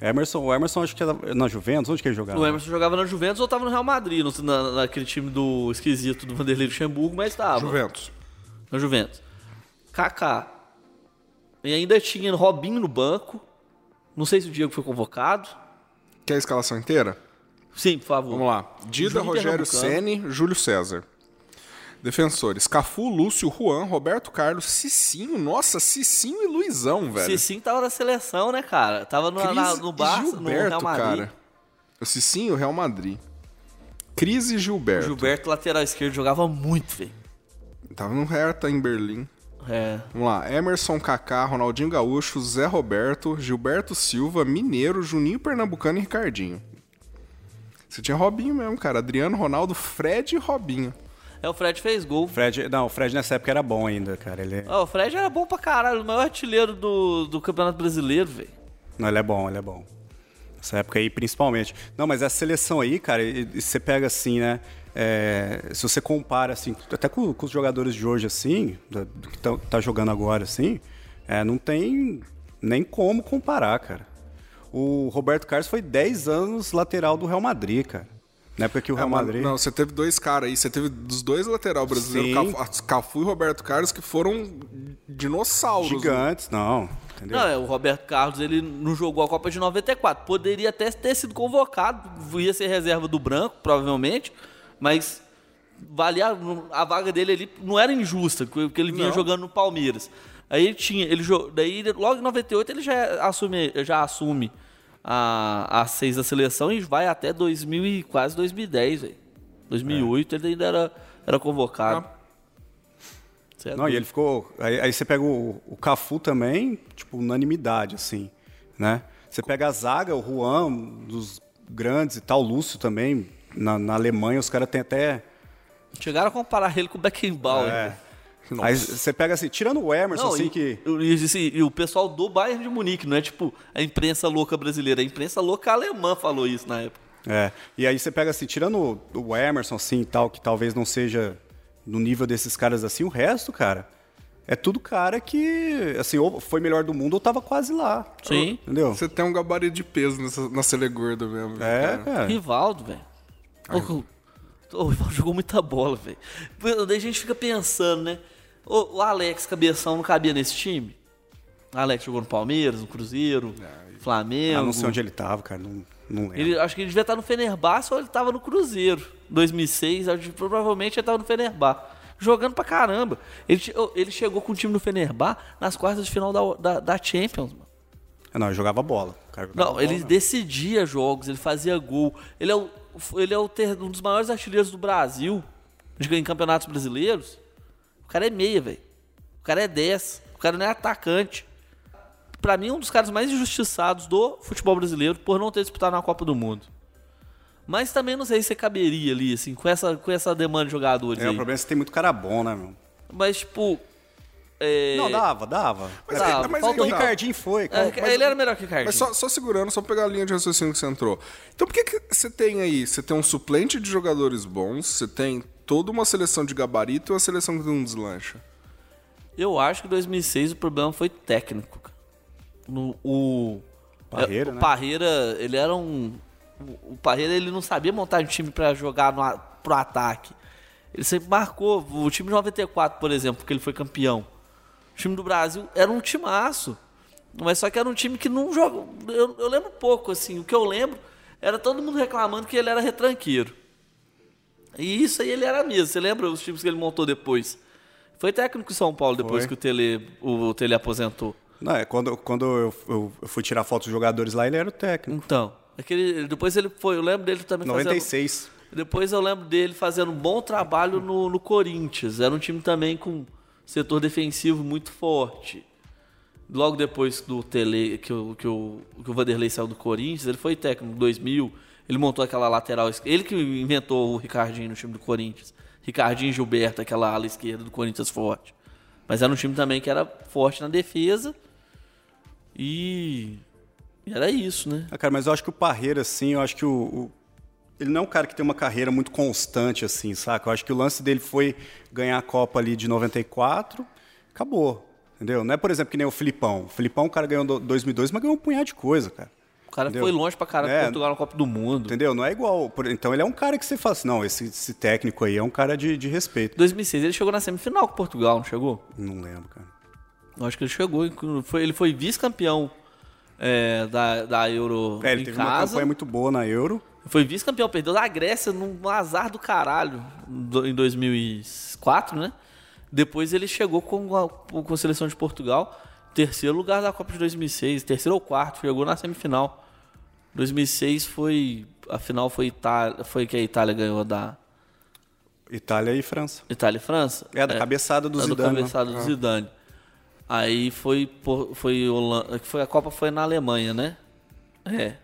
Emerson, o Emerson acho que era na Juventus, onde que ele jogava? O Emerson jogava na Juventus ou tava no Real Madrid, no- na, naquele time do esquisito do Vanderlei Luxemburgo, mas tava. Juventus. Na Juventus. Kaká. E ainda tinha Robinho no banco. Não sei se o Diego foi convocado. Quer a escalação inteira? Sim, por favor. Vamos lá. Dida, Júlio Rogério. Ceni, Júlio César. Defensores: Cafu, Lúcio, Juan, Roberto Carlos, Cicinho. Nossa, Cicinho e Luizão, velho. Cicinho tava na seleção, né, cara? Tava no, na, Cris no e Barça, no Gilberto, Real Madrid. cara. O Cicinho, Real Madrid. Cris e Gilberto. Gilberto, lateral esquerdo, jogava muito, velho. Tava no Hertha, em Berlim. É. Vamos lá. Emerson, Kaká, Ronaldinho Gaúcho, Zé Roberto, Gilberto Silva, Mineiro, Juninho Pernambucano e Ricardinho. Você tinha Robinho mesmo, cara. Adriano, Ronaldo, Fred e Robinho. É, o Fred fez gol. Fred, não, o Fred nessa época era bom ainda, cara. Ele, Ó, o Fred era bom pra caralho, o maior artilheiro do, do Campeonato Brasileiro, velho. não, ele é bom, ele é bom. Nessa época aí, principalmente. Não, mas essa seleção aí, cara, e- e você pega assim, né? é, se você compara, assim, até com, com os jogadores de hoje, assim, do que tá, tá jogando agora, assim, é, não tem nem como comparar, cara. O Roberto Carlos foi 10 anos lateral do Real Madrid, cara. Na época que o Real É, Madrid. Não, você teve dois caras aí. Você teve dos dois lateral brasileiros, Sim. Cafu, Cafu e Roberto Carlos, que foram dinossauros. né? gigantes, não. Entendeu? Não, é, o Roberto Carlos, ele não jogou a Copa de 94. Poderia até ter sido convocado, ia ser reserva do Branco, provavelmente, mas valia, a vaga dele ali não era injusta, porque ele vinha Não. jogando no Palmeiras. Aí ele tinha, ele daí logo em 98 ele já assume, já assume a, a seis da seleção e vai até 2000 e quase 2010, velho. 2008 ele ainda era, era convocado. É Não, e ele ficou. Aí, aí você pega o, o Cafu também, tipo, unanimidade, assim, né? Você pega a zaga, o Juan, um dos grandes e tal, o Lúcio também. Na, na Alemanha, os caras têm até. Chegaram a comparar ele com o Beckenbauer. É. velho. Aí você pega assim, tirando o Emerson, Não, assim, e, que. e, assim, e o pessoal do Bayern de Munique, não é tipo a imprensa louca brasileira, a imprensa louca alemã falou isso na época. É. E aí você pega assim, tirando o, Emerson, assim e tal, que talvez não seja no nível desses caras assim, o resto, cara. É tudo cara que, assim, ou foi melhor do mundo ou tava quase lá. Sim. Entendeu? Você tem um gabarito de peso nessa, na Sele Gorda mesmo. É, cara. cara. Rivaldo, velho. O Rivaldo jogou muita bola, velho. Daí a gente fica pensando, né? O, o Alex Cabeção não cabia nesse time? O Alex jogou no Palmeiras, no Cruzeiro, Flamengo. Ah, não sei onde ele tava, cara. Não, não lembro. Ele, acho que ele devia estar no Fenerbahçe ou ele estava no Cruzeiro. 2006, acho que provavelmente ele estava no Fenerbahçe. Jogando pra caramba. Ele, ele chegou com o time do Fenerbahçe nas quartas de final da, da, da Champions, mano. Ah, Não, ele jogava bola. Jogava Não, bola, ele não. decidia jogos, ele fazia gol. Ele é, o, ele é o ter- um dos maiores artilheiros do Brasil em campeonatos brasileiros. O cara é meia, velho. O cara é 10. O cara não é atacante. Pra mim, é um dos caras mais injustiçados do futebol brasileiro por não ter disputado na Copa do Mundo. Mas também não sei se caberia ali, assim, com essa, com essa demanda de jogadores É, o aí. problema é que você tem muito cara bom, né, meu? Mas, tipo. é, Não, dava, dava. Mas, Dava, é- mas Porque faltou- o Ricardinho foi, é, cara. ele era melhor que o Cardinho. Mas só, só segurando, só pegar a linha de raciocínio que você entrou. Então por que, que você tem aí? Você tem um suplente de jogadores bons, você tem toda uma seleção de gabarito e uma seleção que não deslancha. Eu acho que em 2006 o problema foi técnico. No, o Parreira, é, o né? Parreira, ele era um o, Parreira ele não sabia montar um time pra jogar no, pro ataque. Ele sempre marcou o time de 94, por exemplo, porque ele foi campeão. O time do Brasil era um timaço. Mas só que era um time que não joga. Eu, eu lembro pouco, assim. O que eu lembro era todo mundo reclamando que ele era retranqueiro. E isso aí ele era mesmo. Você lembra os times que ele montou depois? Foi técnico em São Paulo depois Foi. que o Tele, o Tele aposentou. Não, é, quando, quando eu, eu- eu fui tirar fotos dos jogadores lá, ele era o técnico. Então, aquele, depois ele foi. Eu lembro dele também fazendo. 96. Depois eu lembro dele fazendo um bom trabalho no, no Corinthians. Era um time também com setor defensivo muito forte. Logo depois do Tele, que o, que, o, que o Vanderlei saiu do Corinthians, ele foi técnico em 2000. Ele montou aquela lateral. Ele que inventou o Ricardinho no time do Corinthians. Ricardinho e Gilberto, aquela ala esquerda do Corinthians forte. Mas era um time também que era forte na defesa. E. e era isso, né? Ah, cara, mas eu acho que o Parreira, assim, eu acho que o, o- Ele não é um cara que tem uma carreira muito constante, assim, saca? Eu acho que o lance dele foi ganhar a Copa ali de 94, acabou. Entendeu? Não é, por exemplo, que nem o Filipão. O Filipão, o cara ganhou em 2002, mas ganhou um punhado de coisa, cara. O cara Entendeu? foi longe pra caralho É. Portugal na Copa do Mundo. Entendeu? Não é igual. Então ele é um cara que você fala assim, não, esse, esse técnico aí é um cara de, de respeito. 2006 ele chegou na semifinal com Portugal, não chegou? Não lembro, cara. Eu acho que ele chegou. Foi, ele foi vice-campeão é, da, da Euro É, ele em teve uma casa. campanha muito boa na Euro. Foi vice-campeão, perdeu da Grécia num azar do caralho em 2004, né? Depois ele chegou com a, com a seleção de Portugal, terceiro lugar da Copa de 2006, terceiro ou quarto, chegou na semifinal. 2006 foi a final foi Itália, foi que a Itália ganhou da Itália e França. Itália e França. É, da cabeçada do É, Zidane, né? cabeçada do Zidane. Aí foi foi Holanda, foi a Copa foi na Alemanha, né? É.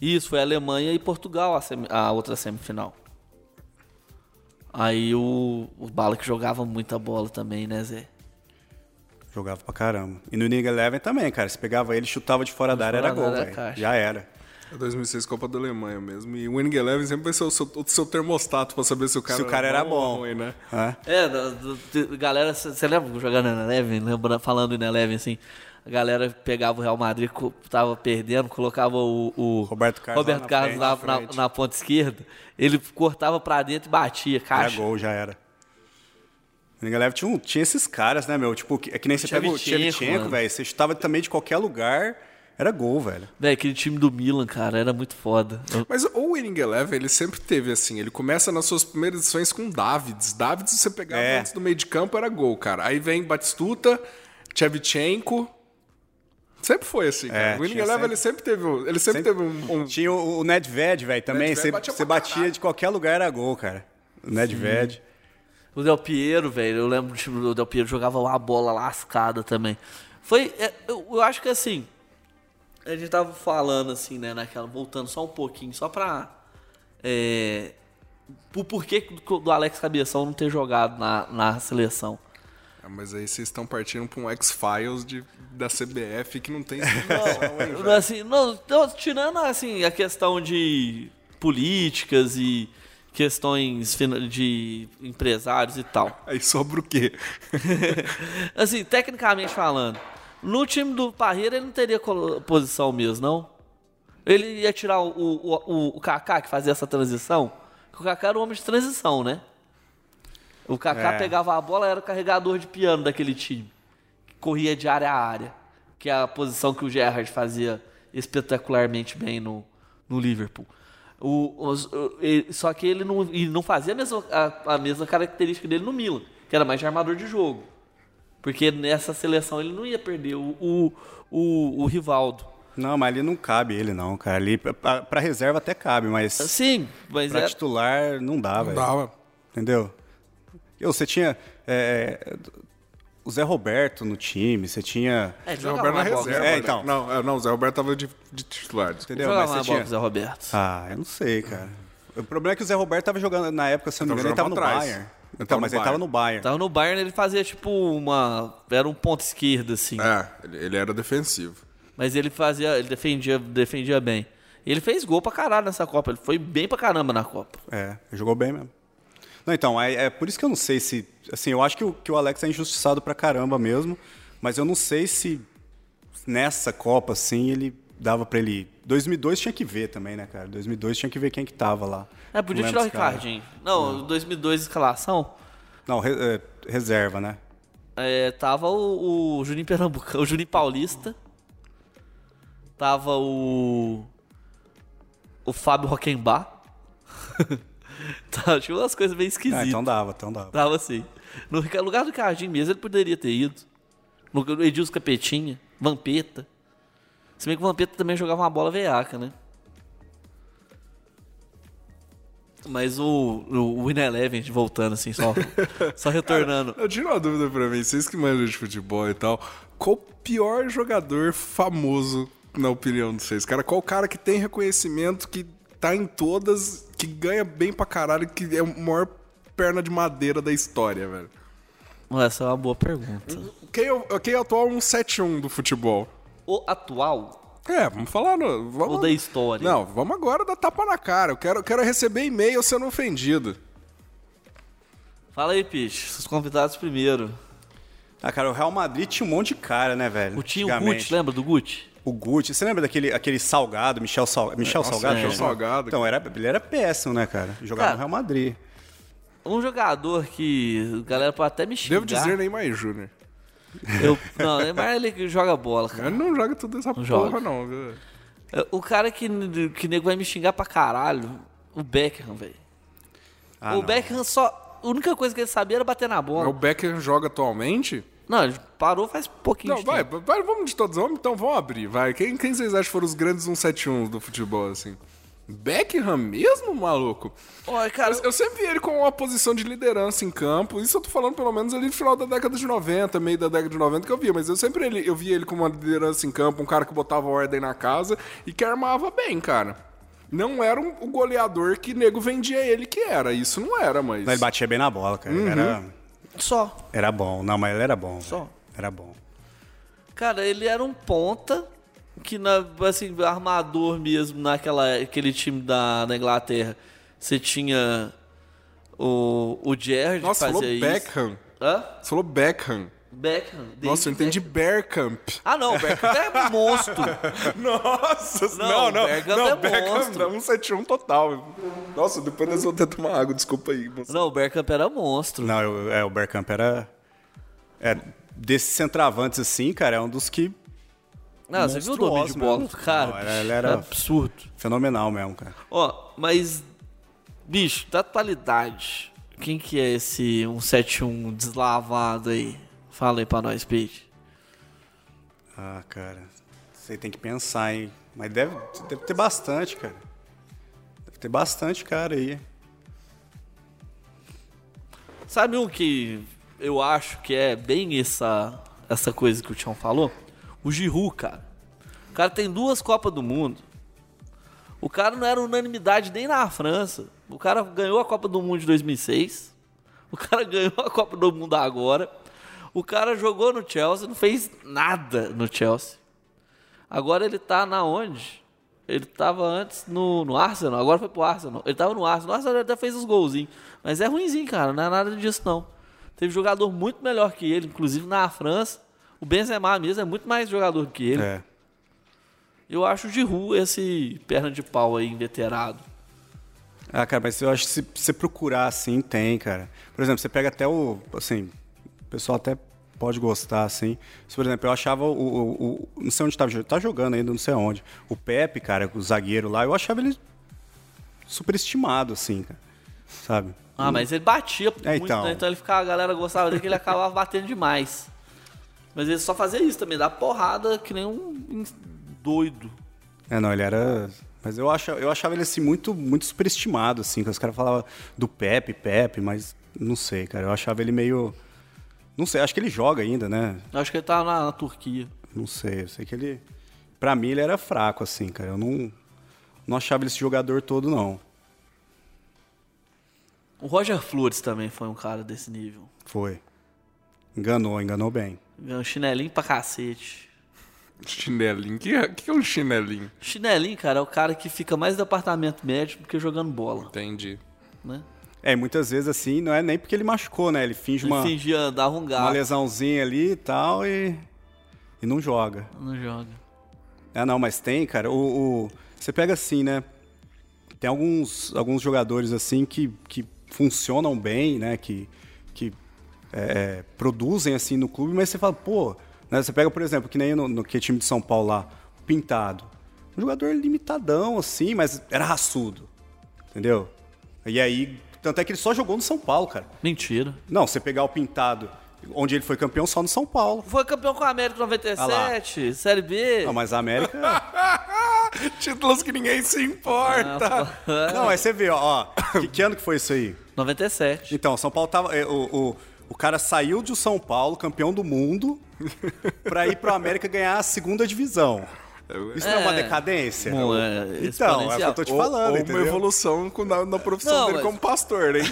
Isso foi Alemanha e Portugal a, semi- a outra semifinal. Aí o, o Bala que jogava muita bola também, né, Zé? Jogava pra caramba. E no Inning Eleven também, cara. Se pegava ele, chutava de fora da área, era fora da gol, velho. Já era. É 2006 Copa da Alemanha mesmo. E o Winning Eleven sempre vai ser o seu, o seu termostato pra saber se o cara, Se o cara era ou bom. ruim, né? Hã? É, da- do- do- galera, você lembra jogando na Eleven, lembra, falando na Eleven assim, a galera pegava o Real Madrid, tava perdendo, colocava o, o Roberto Carlos lá Roberto na Carlos frente, na, na na- ponta esquerda, ele cortava pra dentro e batia, Era caixa. gol, já era. O Inning Eleven tinha, um- tinha esses caras, né, meu? Tipo, é que nem você pega o Shevchenko, velho. Você chutava também de qualquer lugar, era gol, velho. Véi, aquele time do Milan, cara, era muito foda. Mas o Winning Eleven, ele sempre teve assim, ele começa nas suas primeiras edições com Davids. Davids, você pegava É. antes do meio de campo, era gol, cara. Aí vem Batistuta, Shevchenko. Sempre foi assim, cara. É, o Winning Eleven, sempre- ele sempre teve, um- ele sempre, Sempre- teve um... um- Tinha o, o Nedved, velho, também. Você batia você batia de qualquer lugar, era gol, cara. O Nedved. O Del Piero, velho, eu lembro do time do Del Piero jogava uma bola lascada também. Foi, é, eu, eu acho que assim, a gente tava falando assim, né, naquela, voltando só um pouquinho, só pra. É, o porquê do, Alex Cabeção não ter jogado na, na seleção. Ah, mas aí vocês estão partindo pra um X-Files da CBF que não tem hein, Não, assim, não, não, tirando assim, a questão de políticas e questões de empresários e tal. Aí sobra o quê? assim, tecnicamente falando, no time do Parreira ele não teria posição mesmo, não? Ele ia tirar o, o, o, o Kaká que fazia essa transição? Porque o Kaká era um homem de transição, né? O Kaká É. pegava a bola, era o carregador de piano daquele time. Corria de área a área. Que é a posição que o Gerrard fazia espetacularmente bem no, no Liverpool. O, os- o- ele- só que ele não, e não fazia a mesma, a, a mesma característica dele no Milan, que era mais de armador de jogo. Porque nessa seleção ele não ia perder o, o, o, o Rivaldo. Não, mas ali não cabe ele, não, cara. Ali, pra, pra reserva até cabe, mas Sim, mas pra é, titular não dá, velho. Dava. Entendeu? Eu, você tinha é, o Zé Roberto no time, você tinha. é Zé jogava Roberto na reserva. É, né? então. Não, é, não, o Zé Roberto tava de, de titular. Entendeu? Jogava Mas você tinha. o Zé Roberto. Ah, eu não sei, cara. O problema é que o Zé Roberto tava jogando, na época, se eu não me engano, ele tava no jogando pra trás. Bayern. Então, tava mas ele tava Bayern. no Bayern. Tava no Bayern, ele fazia tipo uma. Era um ponto esquerdo, assim. É, ele, ele era defensivo. Mas ele fazia. Ele defendia, defendia bem. Ele fez gol pra caralho nessa Copa. Ele foi bem pra caramba na Copa. É, jogou bem mesmo. Não, então, é, é por isso que eu não sei se. Assim, eu acho que o, que o Alex é injustiçado pra caramba mesmo, mas eu não sei se nessa Copa, assim, ele dava pra ele. 2002 tinha que ver também, né, cara? 2002 tinha que ver quem que tava lá. É, podia Não tirar o. Ricardinho. Não, 2002 escalação. Não, re- é, reserva, né? é, tava o, o Juninho Pernambucano, o Juninho Paulista. Tava o. O Fábio Roquembar. tá, tinha umas coisas bem Ah, esquisitas. então dava, então dava. Tava assim. No lugar do Ricardinho mesmo, ele poderia ter ido. No no Edilson Capetinha, Vampeta. Se bem que o Vampeta também jogava uma bola veiaca, né? Mas o, o Win Eleven, voltando assim, só, só retornando. Eu tiro uma dúvida pra mim, vocês que manjam de futebol e tal, qual o pior jogador famoso, na opinião de vocês? Cara, qual o cara que tem reconhecimento, que tá em todas, que ganha bem pra caralho, que é o maior perna de madeira da história, velho? Essa é uma boa pergunta. Quem é, quem é o atual 171 do futebol? O atual É, vamos falar no. Vamos... ou da história? Não, vamos agora dar tapa na cara. Eu quero, quero receber e-mail sendo ofendido. Fala aí, Pich. Seus convidados primeiro. Ah, cara, o Real Madrid tinha um monte de cara, né, velho? O tio Antigamente. Gucci, lembra do Gucci? O Gucci, você lembra daquele aquele Salgado, Michel, Sal... Michel Nossa, Salgado? Michel que chama? Salgado. Então, era, ele era péssimo, né, cara? Jogava Cara, no Real Madrid. Um jogador que a galera pode até me xingar. Devo dizer Neymar Júnior. Eu, não, Neymar ele que joga bola, cara. Ele não joga tudo essa porra, joga. não, viu? É, O cara que, que nego vai me xingar pra caralho, o Beckham, velho. Ah, o não. Beckham só. A única coisa que ele sabia era bater na Mas o bola. Beckham joga atualmente? Não, ele parou faz pouquinho Não, de vai, vai, vamos de todos, vamos, então vamos abrir, vai. Quem, quem vocês acham que foram os grandes 171 do futebol, assim? Beckham mesmo, maluco? Olha, cara, Eu, eu sempre vi ele com uma posição de liderança em campo. Isso eu tô falando pelo menos ali no final da década de 90, meio da década de 90 que eu via. Mas eu sempre ele, eu via ele com uma liderança em campo, um cara que botava ordem na casa e que armava bem, cara. Não era um, o goleador que nego vendia ele que era. Isso não era, mas. Não, ele batia bem na bola, cara. Uhum. Era, só. era bom. Não, mas ele era bom. Só. velho. Era bom. Cara, ele era um ponta que, na, assim, armador mesmo naquela aquele time da, da Inglaterra. Você tinha o, o Gerrard Nossa, que falou fazia isso. Beckham. Hã? Você falou Beckham. Beckham. Nossa, eu David entendi Beckham. Bergkamp. Ah, não, o Beckham é monstro. Nossa, Não, não, não. é Beckham não, é Beckham monstro. é 171 total. Nossa, depois nós vamos ter que tomar água, desculpa aí. moça. Não, o Beckham era monstro. Não, eu- é, o Bergkamp era... É, desses centravantes assim, cara, é um dos que... Não, você viu o domínio de bola? Mesmo. Cara, Não, era- ele era- absurdo. Fenomenal mesmo, cara. Ó, mas, bicho, da atualidade, quem que é esse 171 deslavado aí? Fala aí pra nós, Pete. Ah, cara, você tem que pensar, hein? Mas deve, deve ter bastante, cara. Deve ter bastante cara aí. Sabe um que eu acho que é bem essa, essa coisa que o Tião falou? O Giroud, cara. O cara tem duas Copas do Mundo. O cara não era unanimidade nem na França. O cara ganhou a Copa do Mundo de 2006. O cara ganhou a Copa do Mundo agora. O cara jogou no Chelsea, não fez nada no Chelsea. Agora ele tá na onde? Ele tava antes no, no Arsenal, agora foi pro Arsenal. Ele tava no Arsenal. No Arsenal até fez os golzinhos. Mas é ruimzinho, cara. Não é nada disso, não. Teve jogador muito melhor que ele, inclusive na França. O Benzema mesmo é muito mais jogador que ele. É. Eu acho o Giroud esse perna de pau aí, inveterado. Ah, cara, mas eu acho que se você procurar assim, tem, cara. Por exemplo, você pega até o. Assim, o pessoal até pode gostar, assim. Se, por exemplo, eu achava o. o- o- não sei onde tava jogando. Tá jogando ainda, não sei onde. O Pepe, cara, o zagueiro lá, eu achava ele superestimado, assim, cara. Sabe? Ah, mas ele batia É, muito, então. né? Então ele ficava, a galera gostava dele que ele acabava batendo demais. Mas ele só fazia isso também, dar porrada que nem um doido. É, não, ele era. Mas eu, acha, eu achava ele assim muito, muito superestimado, assim, que os caras falavam do Pepe, Pepe, mas não sei, cara. Eu achava ele meio. Não sei, acho que ele joga ainda, né? Acho que ele tava na, na Turquia. Não sei, eu sei que ele. Pra mim ele era fraco, assim, cara. Eu não, não achava ele esse jogador todo, não. O Roger Flores também foi um cara desse nível. Foi. Enganou, enganou bem. Ganhou chinelinho pra cacete. Chinelinho. O que, que é um chinelinho? Chinelinho, cara, é o cara que fica mais no departamento médico do que jogando bola, Entendi. né? É, e muitas vezes assim, não é nem porque ele machucou, né? Ele finge Ele uma, fingia, dava um uma gato, lesãozinha ali e tal e. E não joga. não joga. É, não, mas tem, cara. O, o- você pega assim, né? Tem alguns, alguns jogadores assim que, que funcionam bem, né? Que é, produzem assim no clube, mas você fala, pô, né? Você pega, por exemplo, que nem no, no que time de São Paulo lá, o Pintado. Um jogador limitadão, assim, mas era raçudo. Entendeu? E aí, tanto é que ele só jogou no São Paulo, cara. Mentira. Não, você pegar o Pintado, onde ele foi campeão só no São Paulo. Foi campeão com a América em 97, Série B. Não, mas a América. Títulos que ninguém se importa. Não, aí você vê, ó, ó que, que ano que foi isso aí? 97. Então, São Paulo tava. é, O, o, o cara saiu de São Paulo, campeão do mundo, pra ir pro América ganhar a segunda divisão. Isso não é uma É. decadência? Não, é então, é o que eu tô te Ou, falando, ou uma entendeu? evolução na, na profissão Não, dele mas- como pastor, hein?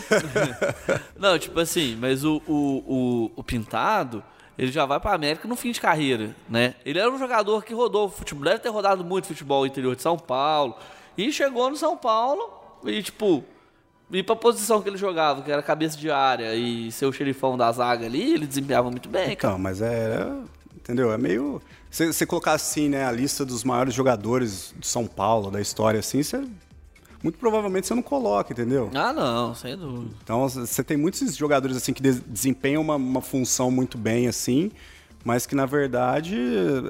Não, tipo assim, mas o, o, o, o Pintado, ele já vai pra América no fim de carreira, né? Ele era um jogador que rodou futebol, deve ter rodado muito futebol interior de São Paulo. E chegou no São Paulo e, tipo, ir pra posição que ele jogava, que era cabeça de área e ser o xerifão da zaga ali, ele desempenhava muito bem, cara. Então, mas é. Entendeu? É meio. Você você colocar assim, né, a lista dos maiores jogadores de São Paulo, da história, assim, você. Muito provavelmente você não coloca, entendeu? Ah, não, sem dúvida. Então, você tem muitos jogadores assim que des- desempenham uma, uma função muito bem, assim, mas que na verdade,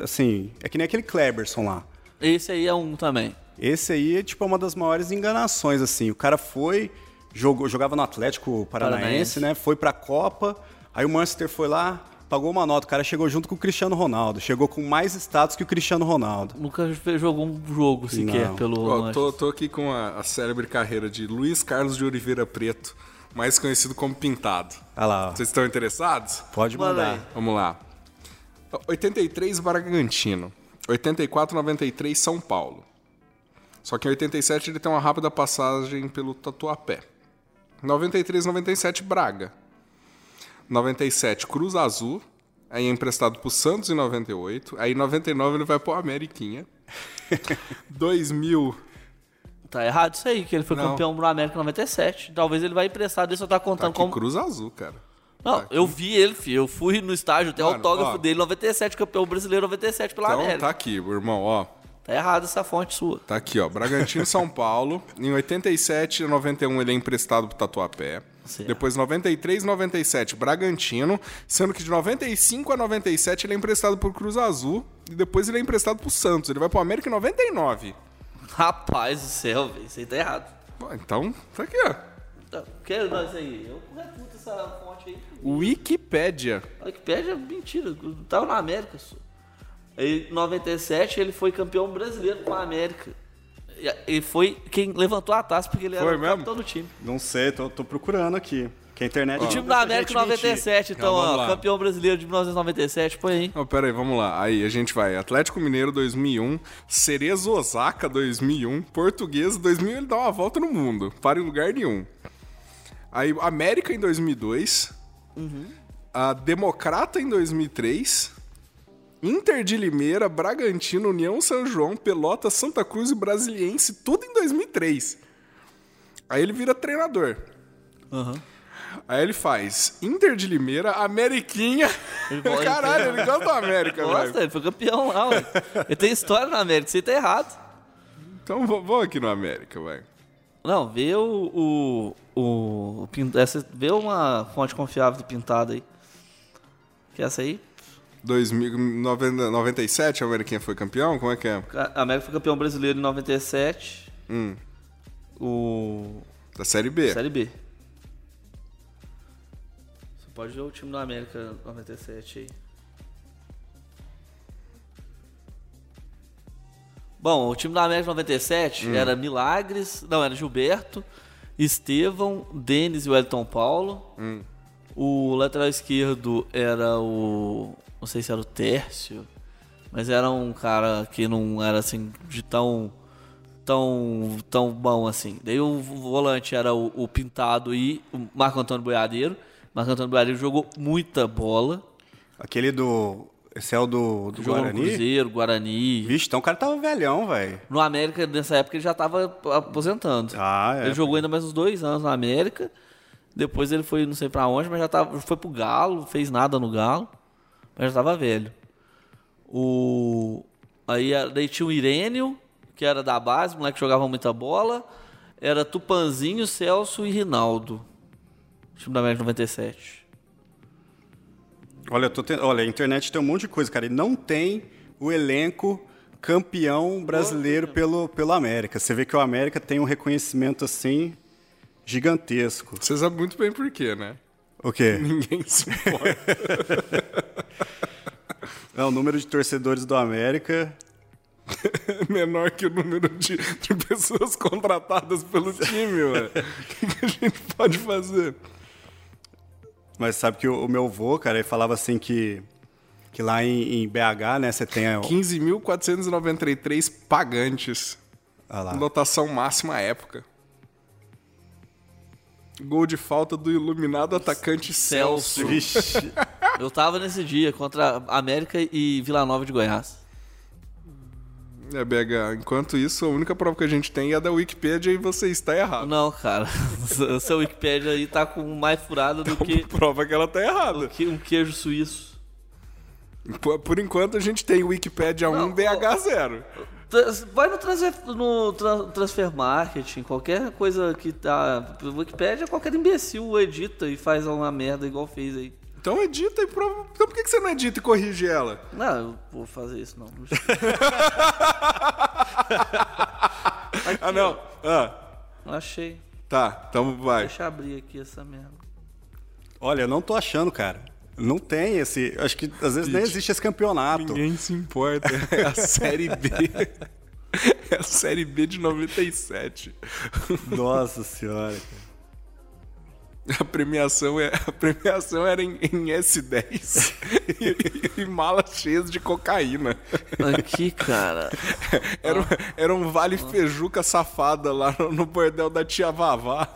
assim, é que nem aquele Kleberson lá. Esse aí é um também. Esse aí é tipo uma das maiores enganações, assim. O cara foi, jogou, jogava no Atlético Paranaense, Paranaense. né? Foi pra Copa, aí o Manchester foi lá, pagou uma nota. O cara chegou junto com o Cristiano Ronaldo. Chegou com mais status que o Cristiano Ronaldo. Nunca jogou um jogo sequer Não. pelo Ó, Manchester. tô, tô aqui com a, a célebre carreira de Luiz Carlos de Oliveira Preto, mais conhecido como Pintado. Olha lá, ó. Vocês estão interessados? pode Manda mandar. Vamos lá. 83 Bragantino. 84, 93 São Paulo. Só que em 87 ele tem uma rápida passagem pelo Tatuapé. 93, 97 Braga. 97 Cruz Azul. Aí é emprestado pro Santos em 98. Aí em 99 ele vai pro Ameriquinha. 2000 Tá errado isso aí, que ele foi Não. campeão do América em 97. Talvez ele vai emprestado, isso eu tá tá contando aqui como. Cruz Azul, cara. Não, eu vi ele, filho. Eu fui no estágio, tem Mano, autógrafo ó. dele, 97, campeão brasileiro 97 pela Então América. tá aqui, irmão, ó. Tá errado essa fonte sua. Tá aqui, ó. Bragantino São Paulo. Em 87 e 91 ele é emprestado pro Tatuapé. Certo. Depois 93 e 97 Bragantino. Sendo que de 95 a 97 ele é emprestado pro Cruz Azul. E depois ele é emprestado pro Santos. Ele vai pro América em 99. Rapaz do céu, velho. Isso aí tá errado. Pô, então, tá aqui, ó. Tá, Quero nós aí. Eu reputo essa fonte aí. Wikipédia. A Wikipédia é mentira. eu Tava na América, só. Aí, em 97, ele foi campeão brasileiro com a América. E- Ele foi quem levantou a taça porque ele era Foi o mesmo? capitão do time. Não sei, tô, tô procurando aqui. Que a internet. O time da América em 97, então, ó, lá. campeão brasileiro de 1997, põe aí. Não, pera aí, vamos lá. Aí a gente vai. Atlético Mineiro 2001, Cerezo Osaka 2001, Português 2000, ele dá uma volta no mundo. Para em lugar nenhum. Aí América em 2002, a Democrata em 2003, Inter de Limeira, Bragantino, União São João, Pelota, Santa Cruz e Brasiliense, tudo em 2003. Aí ele vira treinador. Aí ele faz Inter de Limeira, Ameriquinha. Ele gosta- Caralho, ele gosta do América, Gosta, velho. ele foi campeão lá, ué. Ele tem história na América, aí tá errado. Então vamos aqui no América, vai. Não, vê o. o, o, o essa, vê uma fonte confiável do pintado aí. Que é essa aí? 2097 a Ameriquinha foi campeão? Como é que é? A América foi campeão brasileiro em 97. Hum, O. da Série B. Série B. Você pode ver o time da América 97 aí. Bom, o time da América 97 era Milagres, não, era Gilberto, Estevão, Denis e Wellington Paulo. O lateral esquerdo era o. Não sei se era o Tércio, mas era um cara que não era assim de tão. tão. tão bom assim. Daí o volante era o, o Pintado e o Marco Antônio Boiadeiro. Marco Antônio Boiadeiro jogou muita bola. Aquele do. Esse é o do, do Jogou no Guarani? Cruzeiro, Guarani. Vixe, então o cara tava velhão, velho. No América, nessa época, ele já estava aposentando. Ah, é. Ele jogou ainda mais uns dois anos na América. Depois ele foi não sei pra onde, mas já tava, foi pro Galo, fez nada no Galo. Mas já tava velho. O... Aí daí tinha o Irênio, que era da base, moleque que jogava muita bola. Era Tupanzinho, Celso e Rinaldo. Time da América 97. Olha, eu tô ten- Olha, a internet tem um monte de coisa, cara. E não tem o elenco campeão brasileiro pelo, pelo América. Você vê que o América tem um reconhecimento assim gigantesco. Você sabe muito bem por quê, né? O quê? Ninguém se importa. É, o número de torcedores do América. menor que o número de, de pessoas contratadas pelo time, ué. O que, que a gente pode fazer? Mas sabe que o, o meu avô, cara, ele falava assim que, que lá em, em BH, né, você tem. a- 15.493 pagantes. Olha lá. Lotação máxima à época. Gol de falta do iluminado atacante Celso. Celso. Eu tava nesse dia contra América e Vila Nova de Goiás. É, BH, enquanto isso, a única prova que a gente tem é da Wikipedia e você está errado. Não, cara. Seu Wikipedia aí tá com mais furada do que, Prova que ela está errada. que um queijo suíço. Por, por enquanto, a gente tem Wikipedia 1, Não, BH 0. Vai no, transfer, no tra- transfer marketing, qualquer coisa que tá. Wikipedia, qualquer imbecil edita e faz uma merda igual fez aí. Então edita e prova. Então por que você não edita e corrige ela? Não, eu vou fazer isso não. Aqui, Ah, não. Ah, Achei. tá. Então vai. Deixa eu abrir aqui essa merda. Olha, eu não tô achando, cara. Não tem esse. Acho que às vezes nem existe esse campeonato. Ninguém se importa. É a Série B. É a Série B de 97. Nossa senhora. A premiação, é, a premiação era em, em S10 e, e malas cheias de cocaína. Aqui, cara. Era, um- era um vale fejuca safada lá no, no bordel da tia Vavá.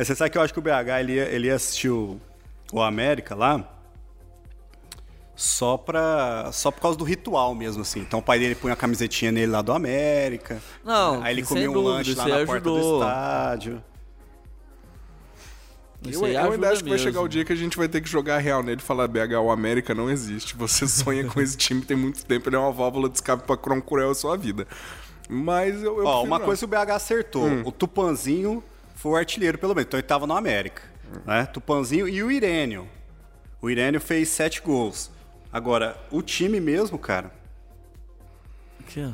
Mas você sabe que eu acho que o BH ele ele ia assistir o, América lá só, pra, só por causa do ritual mesmo, assim. Então o pai dele punha a camisetinha nele lá do América. Não, Aí ele comia um dúvida, lanche lá na aí porta do ajudou. estádio. Isso Eu, eu ainda acho que vai chegar o dia que a gente vai ter que jogar real nele e falar: BH, o América não existe. Você sonha com esse time tem muito tempo, ele é uma válvula de escape pra Croncurel a sua vida. Mas eu. eu Ó, uma não. coisa que o BH acertou. O Tupanzinho foi o artilheiro, pelo menos. Então ele tava no América. Né? Tupanzinho e o Irênio. O Irênio fez sete gols. Agora, o time mesmo, cara. Aqui, ó.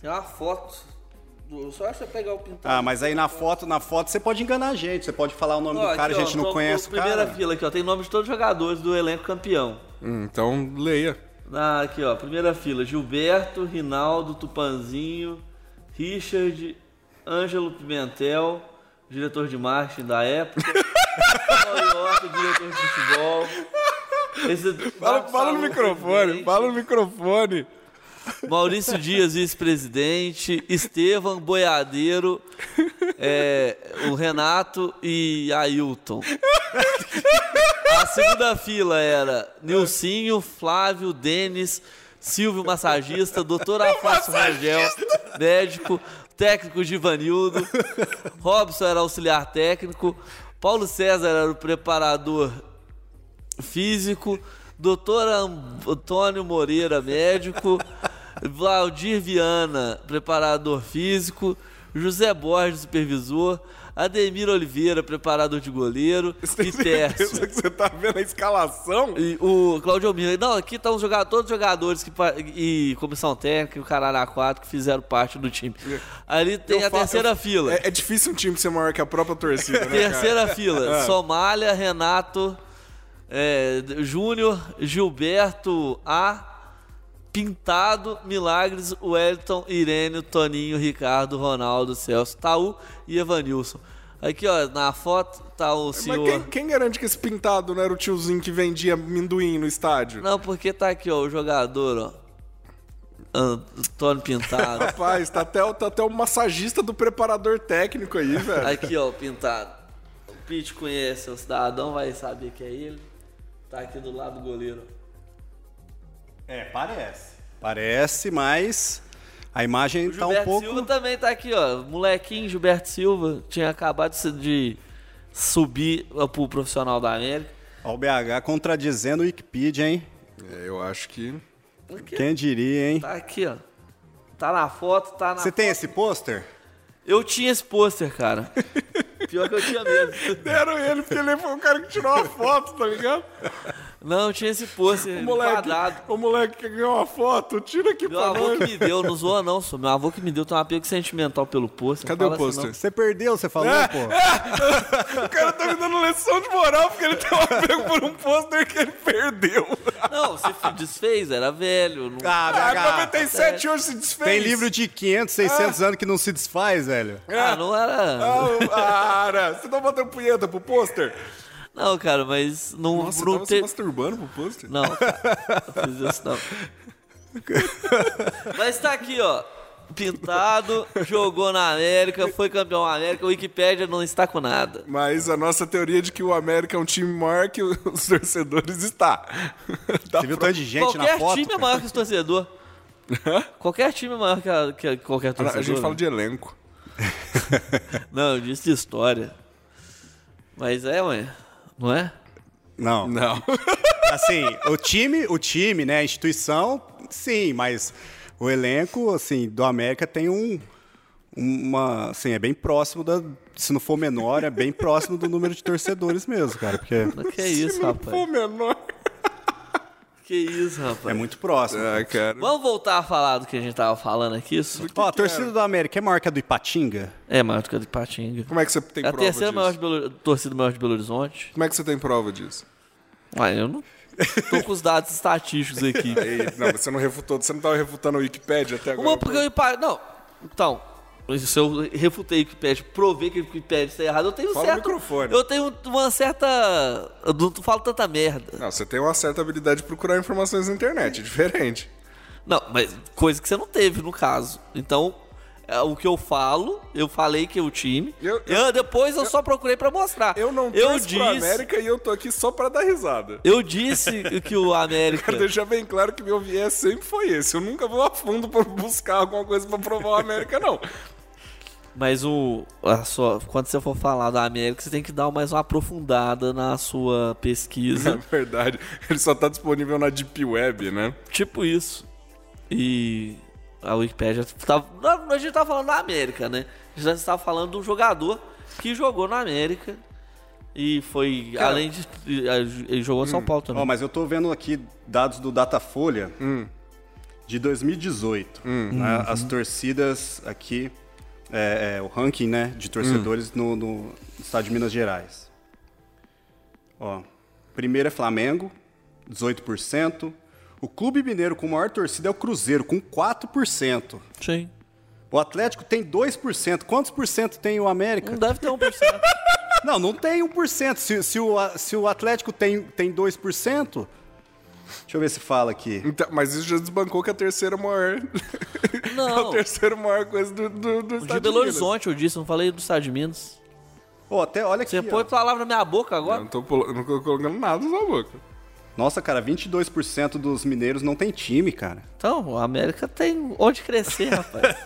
Tem uma foto. do- Só acho que você pegar o pintado. Ah, mas aí na foto, na foto você pode enganar a gente. Você pode falar o nome Ó, do cara, aqui, a ó, gente não tô- conhece o tô- Primeira cara. fila aqui, ó. Tem nome de todos os jogadores do elenco campeão. Hum, então, leia. Ah, aqui, ó. Primeira fila. Gilberto, Rinaldo, Tupanzinho, Richard, Ângelo Pimentel, diretor de marketing da época. Paulo York, diretor de futebol. Esse, Fala, fala no microfone, presidente. fala no microfone. Maurício Dias, vice-presidente. Estevam Boiadeiro. é, o Renato e Ailton. A segunda fila era Nilcinho, Flávio, Denis, Silvio Massagista, Doutor Afácio Rangel, médico, técnico Givanildo, Robson era auxiliar técnico, Paulo César era o preparador físico, doutor Antônio Moreira, médico, Valdir Viana, preparador físico. José Borges, supervisor. Ademir Oliveira, preparador de goleiro. Você E Tércio. que você tá vendo a escalação? E o Claudio Almir. Não, aqui estão jogadores, todos os jogadores que, e comissão técnica, e o caralho a quatro que fizeram parte do time. Ali tem Eu a terceira eu- fila. É, é difícil um time ser maior que a própria torcida, né, cara? Terceira fila. Ah. Somália, Renato, é, Júnior, Gilberto A. Pintado, Milagres, Wellington, Irênio, Toninho, Ricardo, Ronaldo, Celso, Taú e Evanilson. Aqui, ó, na foto tá o Mas senhor. quem, quem garante que esse pintado não era o tiozinho que vendia amendoim no estádio? Não, porque tá aqui, ó, o jogador, ó. Antônio Pintado. Rapaz, tá até, o- tá até o massagista do preparador técnico aí, velho. Aqui, ó, o Pintado. O Pete conhece, o cidadão vai saber que é ele. Tá aqui do lado do goleiro. É, parece. Parece, mas a imagem O tá um Gilberto pouco. Silva também tá aqui, ó. Molequinho Gilberto Silva. Tinha acabado de, subir pro profissional da América. Ó, o BH contradizendo o Wikipedia, hein? É, eu acho que. Quem diria, hein? Tá aqui, ó. Tá na foto, tá na Você tem esse pôster? Eu tinha esse pôster, cara. Pior que eu tinha mesmo. Deram ele porque ele foi o cara que tirou a foto, tá ligado? Não, tinha esse pôster O moleque, quadrado. o moleque que ganhou uma foto, tira aqui Meu pra avô nós. que me deu, não zoa não, só. Meu avô que me deu tem um apego sentimental pelo pôster. Cadê o assim, pôster? Você perdeu, você falou, É, pô. O cara tá me dando lição de moral porque ele tem um apego por um pôster que ele perdeu. não. Se desfez, era velho. Não... Ah, Ah, BH. 97 hoje se desfez. Tem livro de 500, 600 anos que não se desfaz, velho. Ah, não era. Ah, cara, você tá batendo punheta pro pôster? Não, cara, mas não, Nossa, você não tava se teve. masturbando pro pôster? Não, cara, não fiz isso não. Mas tá aqui, ó. Pintado, jogou na América, foi campeão da América. O Wikipédia não está com nada. Mas a nossa teoria de que o América é um time maior que os torcedores está. Tá Você viu o tanto de gente qualquer na foto? time é maior que os torcedor. qualquer time é maior que, a- que a- qualquer A torcedor. gente fala né? de elenco. Não, eu disse de história. Mas é, ué. Não é? Não. Não. Assim, o time, o time, né, a instituição, sim, mas o elenco, assim, do América tem um uma, assim, é bem próximo da, se não for menor, é bem próximo do número de torcedores mesmo, cara, porque Que isso, Pô, rapaz? menor. Que isso, rapaz? é muito próximo. Ah, cara. Vamos voltar a falar do que a gente tava falando aqui? Isso Ó, a torcida do América é maior que a do Ipatinga? é maior do que a de Patinga. Como é que você tem É a prova terceira disso? maior de Belo, torcida maior de Belo Horizonte. Como é que você tem prova disso? Ah, eu não tô com os dados estatísticos aqui. Ei, não, você não refutou, você não tava refutando o Wikipedia até agora. Uma porque o. Não, então... Se eu refutei o Wikipedia, provei que o Wikipedia está errado, eu tenho Fala certo... microfone. Eu tenho uma certa... Eu não falo tanta merda. Não, você tem uma certa habilidade de procurar informações na internet, é diferente. Não, mas coisa que você não teve, no caso. Então, é, o que eu falo, eu falei que é o time. Eu- Eu, depois eu, só procurei pra mostrar. Eu não eu torço pro disse, América e eu tô aqui só pra dar risada. Eu disse que o América... Quero deixar bem claro que meu viés sempre foi esse. Eu nunca vou a fundo pra buscar alguma coisa pra provar o América, não. Mas o. A sua, quando você for falar da América, você tem que dar mais uma aprofundada na sua pesquisa. verdade, ele só tá disponível na Deep Web, né? tipo isso. E a Wikipédia. Tava, não, a gente tava falando da América, né? A gente estava falando de um jogador que jogou na América. E foi. Cara, além de. Ele jogou em São Paulo também. Ó, mas eu tô vendo aqui dados do Datafolha de 2018. né? As torcidas aqui, é, é, o ranking né, de torcedores no, no estado de Minas Gerais. Ó, primeiro é Flamengo, 18%. O clube mineiro com maior torcida é o Cruzeiro, com 4%. Sim. O Atlético tem 2%. Quantos por cento tem o América? Não deve ter 1%. Não, não tem 1%. Se, se, o, se o Atlético tem, tem 2%, deixa eu ver se fala aqui. Então, mas isso já desbancou que a terceira maior. é a Não. terceira maior coisa do, do, do De estado Belo Minas. Horizonte, eu disse, não falei do estado de Minas. Ó, até olha aqui. Você ó. põe palavra na minha boca Eu agora? não tô, polo- não tô colocando nada na boca. Nossa, cara, 22% dos mineiros não tem time, cara. Então, o América tem onde crescer, rapaz.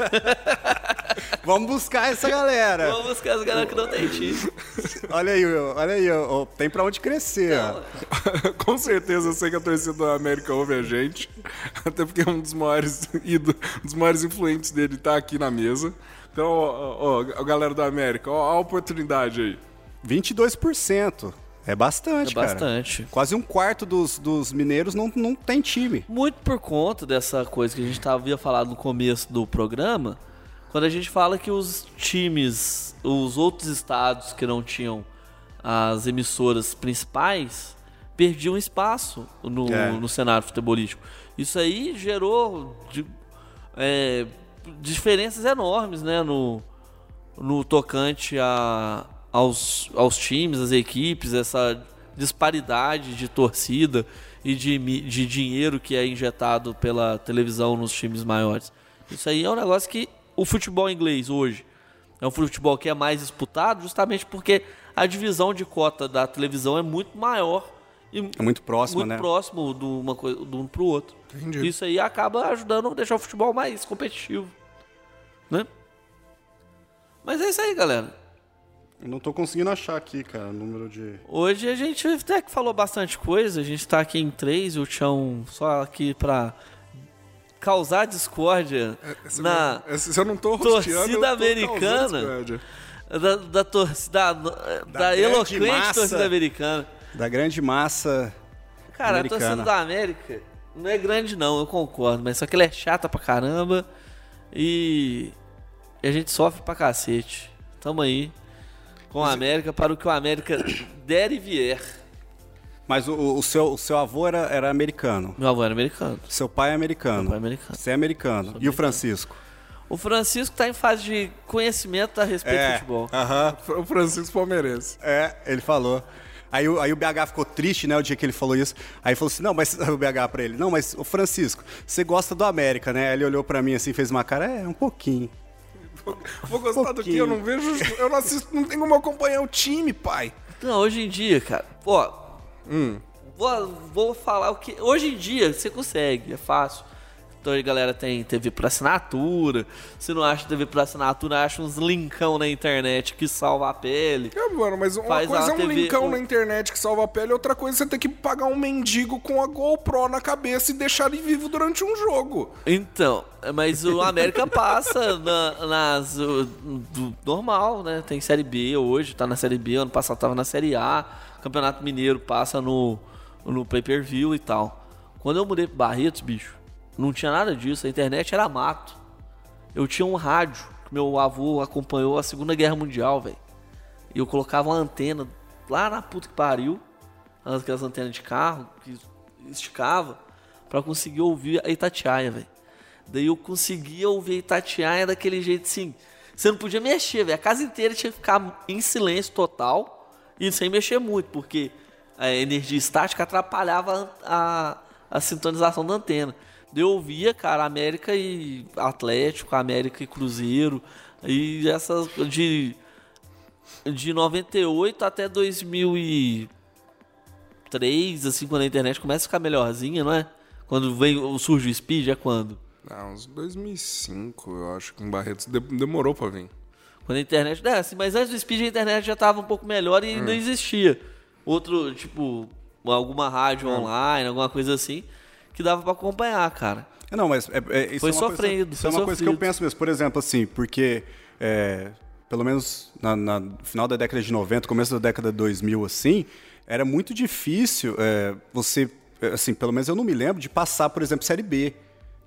Vamos buscar essa galera. Vamos buscar as galera que não tem time. Olha aí, olha aí, tem pra onde crescer. ó. Com certeza eu sei que a torcida do América ouve a gente. Até porque um dos maiores ídolos, um dos maiores influentes dele tá aqui na mesa. Então, ó, ó, galera do América, ó, a oportunidade aí. 22%. É bastante, É cara. bastante. Quase um quarto dos, dos mineiros não, não tem time. Muito por conta dessa coisa que a gente havia falado no começo do programa, quando a gente fala que os times, os outros estados que não tinham as emissoras principais, perdiam espaço no, É. no cenário futebolístico. Isso aí gerou de- é, diferenças enormes, né, no, no tocante a, aos, aos times, às equipes, essa disparidade de torcida e de, de dinheiro que é injetado pela televisão nos times maiores. Isso aí é um negócio que o futebol inglês hoje é um futebol que é mais disputado justamente porque a divisão de cota da televisão é muito maior e É muito próximo, muito né? próximo de uma coisa do um pro outro. Entendi. Isso aí acaba ajudando a deixar o futebol mais competitivo, né? Mas é isso aí, galera. Eu não tô conseguindo achar aqui, cara, o número de. Hoje a gente até que falou bastante coisa, a gente tá aqui em três, o Tião só aqui pra causar discórdia Se na eu- se eu não tô torcida eu tô americana. da, da torcida da, da, grande eloquente massa. torcida americana. Da grande massa. Cara, Americana. a torcida da América não é grande não, eu concordo, mas só que ela é chata pra caramba e a gente sofre pra cacete. Tamo aí com a América para o que o América der e vier. Mas o, o seu, o seu avô era, era americano. Meu avô era americano. Seu pai é americano. Meu pai é americano. Você é americano. E o Francisco? O Francisco tá em fase de conhecimento a respeito do futebol. Aham. O Francisco Palmeirense. É, ele falou. Aí, o- aí o BH ficou triste, né, o dia que ele falou isso. Aí falou assim: não, mas o BH pra ele, não, mas o Francisco, você gosta do América, né? Aí ele olhou pra mim assim, fez uma cara, é, um pouquinho. Vou gostar do que? Eu não vejo. Eu não assisto, não tenho como acompanhar o time, pai. Não, hoje em dia, cara, ó. Vou, vou falar o que. Hoje em dia você consegue, é fácil. Então a galera tem TV por assinatura. Se não acha TV por assinatura, acha uns linkão na internet que salva a pele. É, mano, mas uma Faz coisa é um TV linkão com- na internet que salva a pele, outra coisa é você ter que pagar um mendigo com a GoPro na cabeça e deixar ele vivo durante um jogo. Então, mas o América passa na- nas. do- normal, né? Tem Série B hoje, tá na Série B, ano passado tava na Série A. Campeonato Mineiro passa no, no pay per view e tal. Quando eu mudei pro Barretos, bicho, não tinha nada disso, a internet era mato. Eu tinha um rádio que meu avô acompanhou a Segunda Guerra Mundial, velho. E eu colocava uma antena lá na puta que pariu, aquelas antenas de carro que esticava, pra conseguir ouvir a Itatiaia, velho. Daí eu conseguia ouvir a Itatiaia daquele jeito assim. Você não podia mexer, velho. A casa inteira tinha que ficar em silêncio total e sem mexer muito, porque a energia estática atrapalhava a, a, a sintonização da antena. Eu ouvia, cara, América e Atlético, América e Cruzeiro, e essas de de 98 até 2003, assim, quando a internet começa a ficar melhorzinha, não é? Quando vem, surge o Speed, é quando? Ah, uns 2005, eu acho que em Barretos de- demorou pra vir. Quando a internet. É, assim, mas antes do Speed a internet já tava um pouco melhor e não existia. Outro, tipo, alguma rádio online, alguma coisa assim, que dava pra acompanhar, cara. Não, mas é, é- isso Foi é uma sofrido, coisa, isso é uma coisa que eu sofrido. penso mesmo. Por exemplo, assim, porque é, pelo menos na, na- no final da década de 90, começo da década de 2000, assim, era muito difícil é, você, é, assim, pelo menos eu não me lembro de passar, por exemplo, Série B.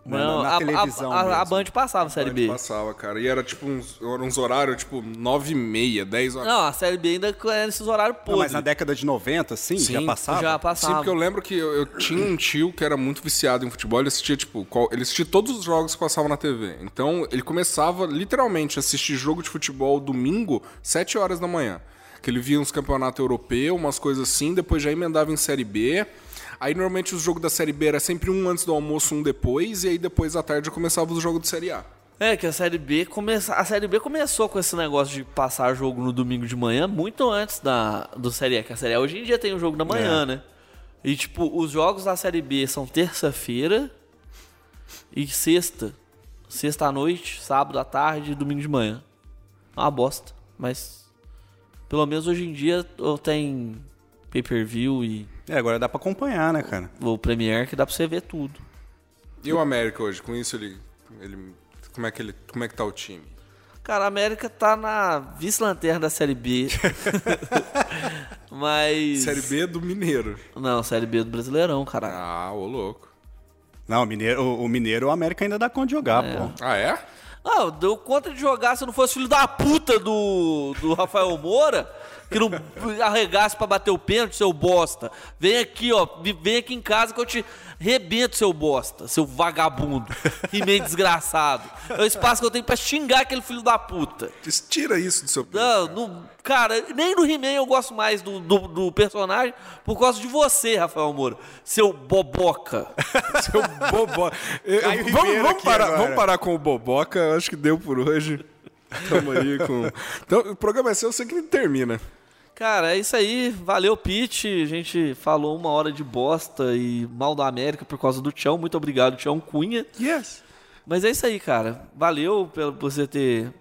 Não, na, na a, a- televisão a, a mesmo. Band passava a Série A B. passava, cara. E era tipo uns, uns horários, tipo, 9 e meia, 10 horas. Não, a Série B ainda era esses horários Não, podres. mas na década de 90, sim, já Sim, passava? Já Sim, passava. porque eu lembro que eu, eu tinha um tio que era muito viciado em futebol, ele assistia, tipo, qual- ele assistia todos os jogos que passavam na TV. Então, ele começava, literalmente, a assistir jogo de futebol domingo, 7 horas da manhã. Que ele via uns campeonatos europeus, umas coisas assim, depois já emendava em Série B. Aí, normalmente, os jogos da Série B era sempre um antes do almoço, um depois, e aí depois à tarde começava os jogos de Série A. É, que a Série B começa... a Série B começou com esse negócio de passar jogo no domingo de manhã muito antes da do Série A, que a Série A hoje em dia tem um jogo da manhã, É. né? E, tipo, os jogos da Série B são terça-feira e sexta. Sexta à noite, sábado à tarde e domingo de manhã. É uma bosta, mas pelo menos hoje em dia eu tenho pay-per-view e É, agora dá pra acompanhar, né, cara? o Premiere que dá pra você ver tudo. E o América hoje? Com isso ele. ele como, é que ele, como é que tá o time? Cara, a América tá na vice-lanterna da Série B. mas. Série B do Mineiro. Não, Série B do Brasileirão, caralho. Ah, ô louco. Não, o Mineiro, o, o Mineiro, o América ainda dá conta de jogar, É. pô. Ah, é? Ah, deu conta de jogar se não fosse filho da puta do, do Rafael Moura, que não arregasse pra bater o pênalti, seu bosta. Vem aqui, ó, vem aqui em casa que eu te rebento, seu bosta, seu vagabundo, e meio desgraçado. É o espaço que eu tenho pra xingar aquele filho da puta. Tira isso do seu peito. Não, não- cara, nem no He-Man eu gosto mais do, do, do personagem por causa de você, Rafael Moura, seu boboca. Seu boboca. Eu- vamos, vamos parar, vamos parar com o boboca. Eu acho que deu por hoje. Tamo aí com. Então, o programa é seu, eu sei que ele termina. Cara, é isso aí. Valeu, Pete. A gente falou uma hora de bosta e mal da América por causa do Tião. Muito obrigado, Tião Cunha. Yes. Mas é isso aí, cara. Valeu pelo- por você ter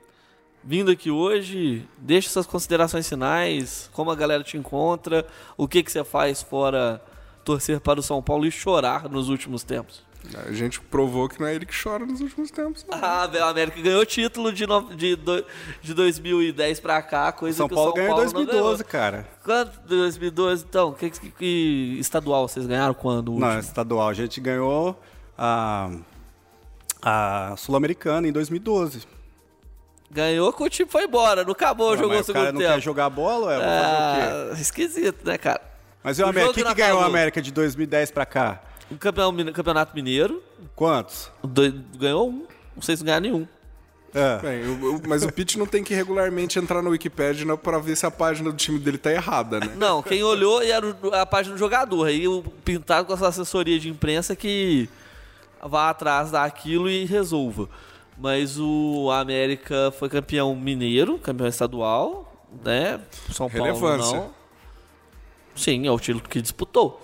vindo aqui hoje. Deixa suas considerações finais. Como a galera te encontra. O que, que você faz fora torcer para o São Paulo e chorar nos últimos tempos. A gente provou que não é ele que chora nos últimos tempos. não. Ah, velho, a América ganhou título de, no- de, do- de 2010 pra cá, coisa São que Paulo o São ganhou em Paulo não 2012, ganhou. cara. Quanto? 2012, então? Que, que, que estadual vocês ganharam quando? Não, estadual. A gente ganhou a, a Sul-Americana em 2012. Ganhou que o time foi embora, não acabou, Ah, jogou o mas o cara segundo não quer tempo. jogar bola, ué, vou fazer o quê? Ah, esquisito, né, cara? Mas e o o América? Quem não que ganhou a. América de 2010 pra cá? O campeão, campeonato mineiro Quantos? dois- ganhou um. Não sei se ganhar nenhum. É. Bem, o- o- mas o Pete não tem que regularmente entrar no Wikipedia pra ver se a página do time dele tá errada, né? Não, quem olhou era a página do jogador. Aí o pintado com essa assessoria de imprensa que vá atrás daquilo e resolva. Mas o América foi campeão mineiro, campeão estadual, né? São Paulo Relevância. não. Sim, é o título que disputou.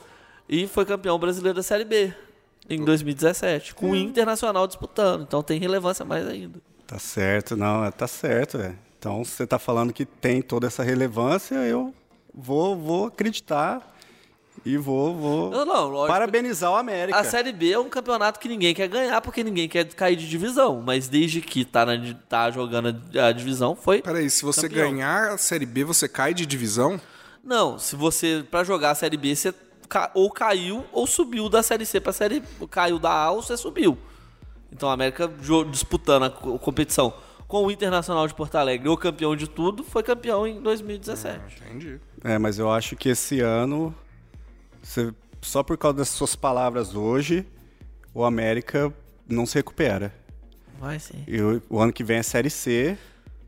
E foi campeão brasileiro da Série B em 2017, com o Internacional disputando. Então tem relevância mais ainda. Tá certo, não, é, tá certo, velho. Então, se você tá falando que tem toda essa relevância, eu vou, vou acreditar e vou, vou Não, não, lógico. parabenizar o América. A Série B é um campeonato que ninguém quer ganhar porque ninguém quer cair de divisão. Mas desde que tá, na, tá jogando a, divisão, foi. Peraí, se você Campeão. ganhar a Série B, você cai de divisão? Não, se você, pra jogar a Série B, você ou caiu ou subiu da Série C pra Série. Caiu da A ou você subiu. Então a América disputando a co- competição com o Internacional de Porto Alegre, o campeão de tudo, foi campeão em 2017. Entendi. É, mas eu acho que esse ano, você- só por causa das suas palavras hoje, o América não se recupera. Vai sim. E o, o ano que vem é Série C.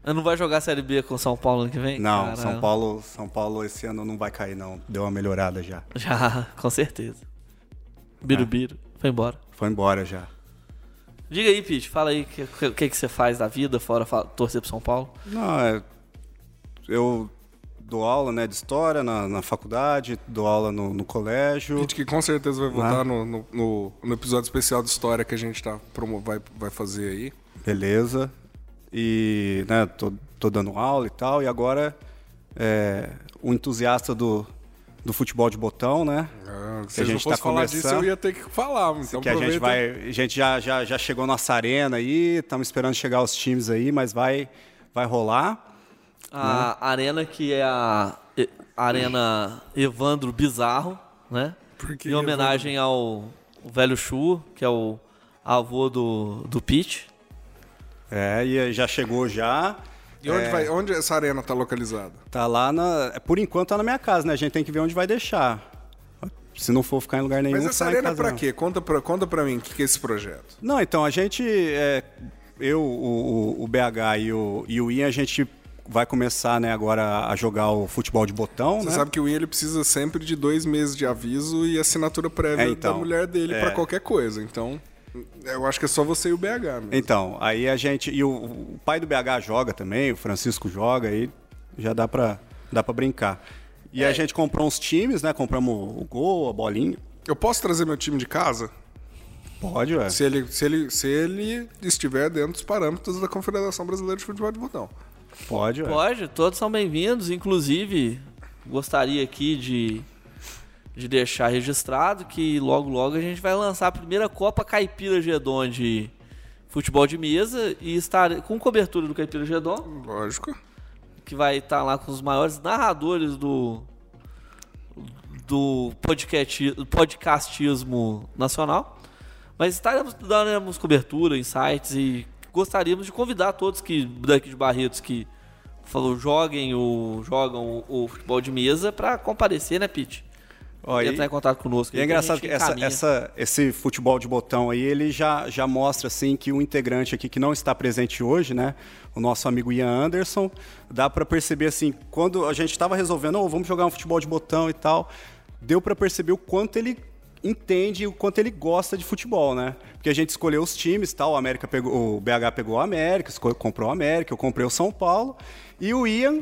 Não vai jogar a Série B com o São Paulo ano que vem? Não, Caramba. São Paulo, São Paulo esse ano não vai cair, não. Deu uma melhorada já. Já, com certeza. Birubiru, foi embora. Foi embora já. Diga aí, Pete, fala aí o que, que, que você faz da vida fora torcer pro São Paulo. Não, é, eu dou aula né, de história na, na faculdade, dou aula no, no colégio. Pete que com certeza vai voltar no, no, no- no episódio especial de história que a gente tá vai, vai fazer aí. Beleza. E, né, tô, tô dando aula e tal. E agora, é, o entusiasta do, do futebol de botão, né? Ah, se a eu gente fosse tá falar disso, eu ia ter que falar. Então que a gente aproveita. vai. A gente já, já, já chegou nossa arena aí, estamos esperando chegar os times aí, mas vai, vai rolar. A arena que é a, e- Arena Evandro Bizarro, né? Por que em homenagem ao velho Chu, que é o avô do, do Pete. É, e já chegou já. E onde, É. vai, onde essa arena tá localizada? Tá lá na. Por enquanto tá na minha casa, né? A gente tem que ver onde vai deixar. Se não for ficar em lugar nenhum, Mas essa arena é não. quê? Conta pra, conta pra mim o que, que é esse projeto. Não, então, a gente. é, eu, o, o- o BH e o, e o Ian, a gente vai começar, né, agora a jogar o futebol de botão, Você né? sabe que o Ian ele precisa sempre de dois meses de aviso e assinatura prévia É, então, da mulher dele é. pra qualquer coisa. Então, eu acho que é só você e o BH mesmo. Então, aí a gente. E o, o pai do BH joga também, o Francisco joga, aí já dá pra, dá pra brincar. E a gente comprou uns times, né? Compramos o gol, a bolinha. Eu posso trazer meu time de casa? Pode, ué. Se ele, se ele, se ele estiver dentro dos parâmetros da Confederação Brasileira de Futebol de Botão. Pode, ué. Pode, todos são bem-vindos. Inclusive, gostaria aqui de, de deixar registrado que logo, logo a gente vai lançar a primeira Copa Caipira Gedon de futebol de mesa e estar com cobertura do Caipira Gedon, Lógico. que vai estar lá com os maiores narradores do do podcast, podcastismo nacional. Mas estaremos daremos cobertura, insights e gostaríamos de convidar todos que daqui de Barretos que falou joguem o jogam o, o futebol de mesa para comparecer, né, Pete? Ó, entrar em contato conosco. E é engraçado que essa, essa- esse futebol de botão aí, ele já, já mostra assim que o integrante aqui que não está presente hoje, né, o nosso amigo Ian Anderson, dá para perceber assim, quando a gente estava resolvendo, oh, vamos jogar um futebol de botão e tal, deu para perceber o quanto ele entende o quanto ele gosta de futebol, né? Porque a gente escolheu os times, tal, o América pegou, o BH pegou o América, comprou o América, eu comprei o São Paulo, e o Ian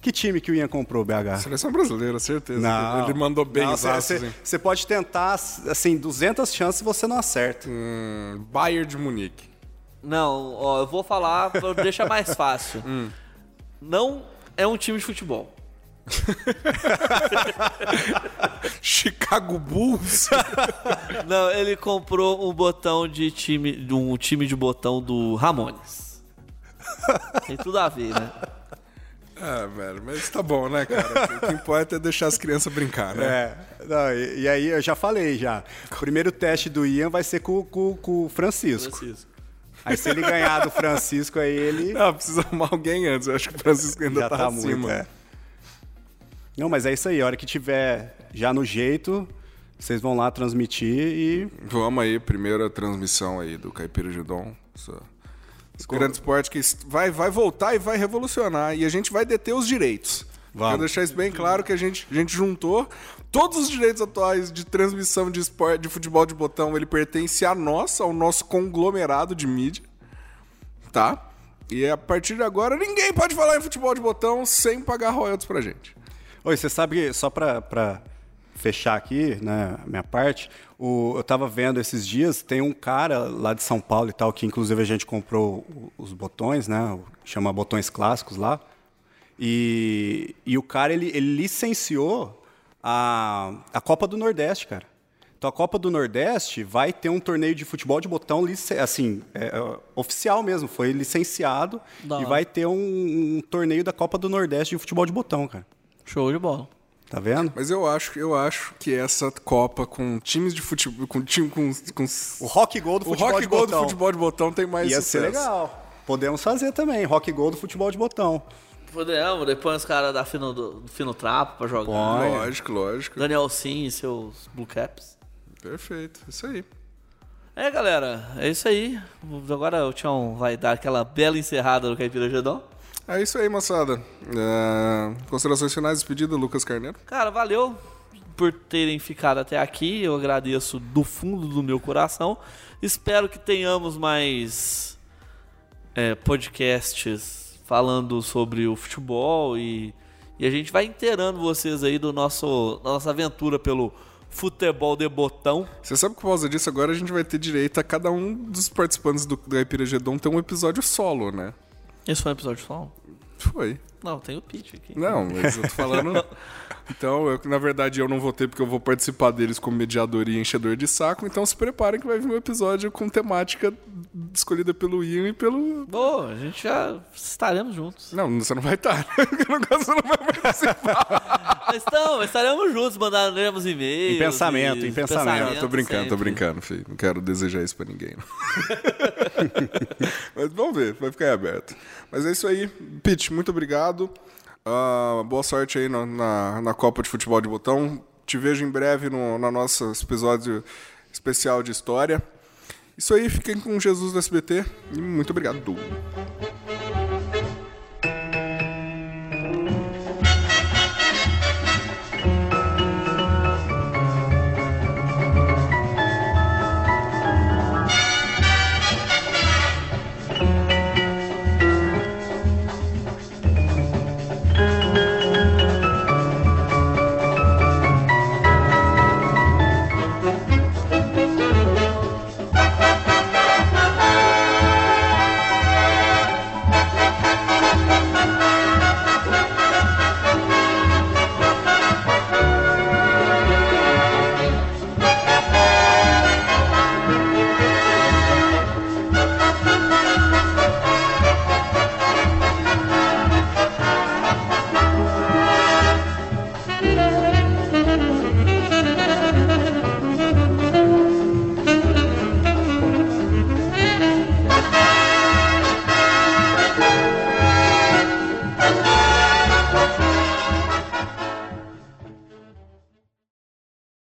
que time que o Ian comprou, BH? Seleção brasileira, certeza. Não. Ele mandou bem Não? Você pode tentar, assim, 200 chances e você não acerta. Hum, Bayern de Munique. Não, ó, eu vou falar para deixar mais fácil. Hum. Não é um time de futebol. Chicago Bulls. Não, ele comprou um botão de time, um time de botão do Ramones. Tem tudo a ver, né? Ah, velho, mas tá bom, né, cara? O que importa é deixar as crianças brincar, né? É, não, e, e aí eu já falei já. O primeiro teste do Ian vai ser com, com- com o Francisco. Francisco. Aí se ele ganhar do Francisco, aí ele Não, precisa arrumar alguém antes. Eu acho que o Francisco ainda já tá, tá acima. muito. é. Não, mas é isso aí. A hora que tiver já no jeito, vocês vão lá transmitir e Vamos aí, primeira transmissão aí do Caipira Judon. Esse grande esporte que vai, vai voltar e vai revolucionar. E a gente vai deter os direitos. Vamos. Quero deixar isso bem claro que a gente, a gente juntou todos os direitos atuais de transmissão de esporte, de futebol de botão. Ele pertence a nós, ao nosso conglomerado de mídia. Tá? E a partir de agora, ninguém pode falar em futebol de botão sem pagar royalties pra gente. Oi, você sabe só pra, pra fechar aqui, né, minha parte, o, eu tava vendo esses dias, tem um cara lá de São Paulo e tal, que inclusive a gente comprou os botões, né, chama Botões Clássicos lá, e, e o cara, ele, ele licenciou a, a Copa do Nordeste, cara. Então a Copa do Nordeste vai ter um torneio de futebol de botão, assim, é, é, oficial mesmo, foi licenciado, Da e vai ter um, um torneio da Copa do Nordeste de futebol de botão, cara. Show de bola. Tá vendo? Mas eu acho, eu acho que essa Copa com times de futebol. Com time com. com O rock gol do o futebol rock de gol botão. do futebol de botão tem mais Ia sucesso. ser legal. Podemos fazer também, rock gol do futebol de botão. Podemos, depois os caras da Fino, do, Fino Trapo pra jogar. Pode. Lógico, lógico. Daniel Sim e seus Blue Caps. Perfeito, isso aí. É, galera, é isso aí. Agora o Tião vai dar aquela bela encerrada no Caipira Gedon. É isso aí, moçada. É, Considerações finais, despedida, Lucas Carneiro. Cara, valeu por terem ficado até aqui. Eu agradeço do fundo do meu coração. Espero que tenhamos mais é, podcasts falando sobre o futebol e, e a gente vai inteirando vocês aí do nosso da nossa aventura pelo futebol de botão. Você sabe que por causa disso agora a gente vai ter direito a cada um dos participantes do, Caipira Gedon ter um episódio solo, né? Esse foi um episódio só? Foi. Não, tem o pitch aqui. Não, mas eu tô falando. Então, eu- na verdade, eu não vou ter porque eu vou participar deles como mediador e enchedor de saco. Então, se preparem que vai vir um episódio com temática escolhida pelo Ian e pelo. Boa, a gente já estaremos juntos. Não, você não vai estar. No caso, você não vai participar. Mas então, estaremos juntos, mandaremos e-mails. Em pensamento, e- em pensamento. Não, tô brincando, tô sempre. brincando, filho. Não quero desejar isso pra ninguém. Mas vamos ver, vai ficar aí aberto. Mas é isso aí. Pete, muito obrigado. Ah, boa sorte aí na, na, na Copa de Futebol de Botão. Te vejo em breve no, na nosso episódio especial de história. Isso aí, fiquem com Jesus do SBT e muito obrigado.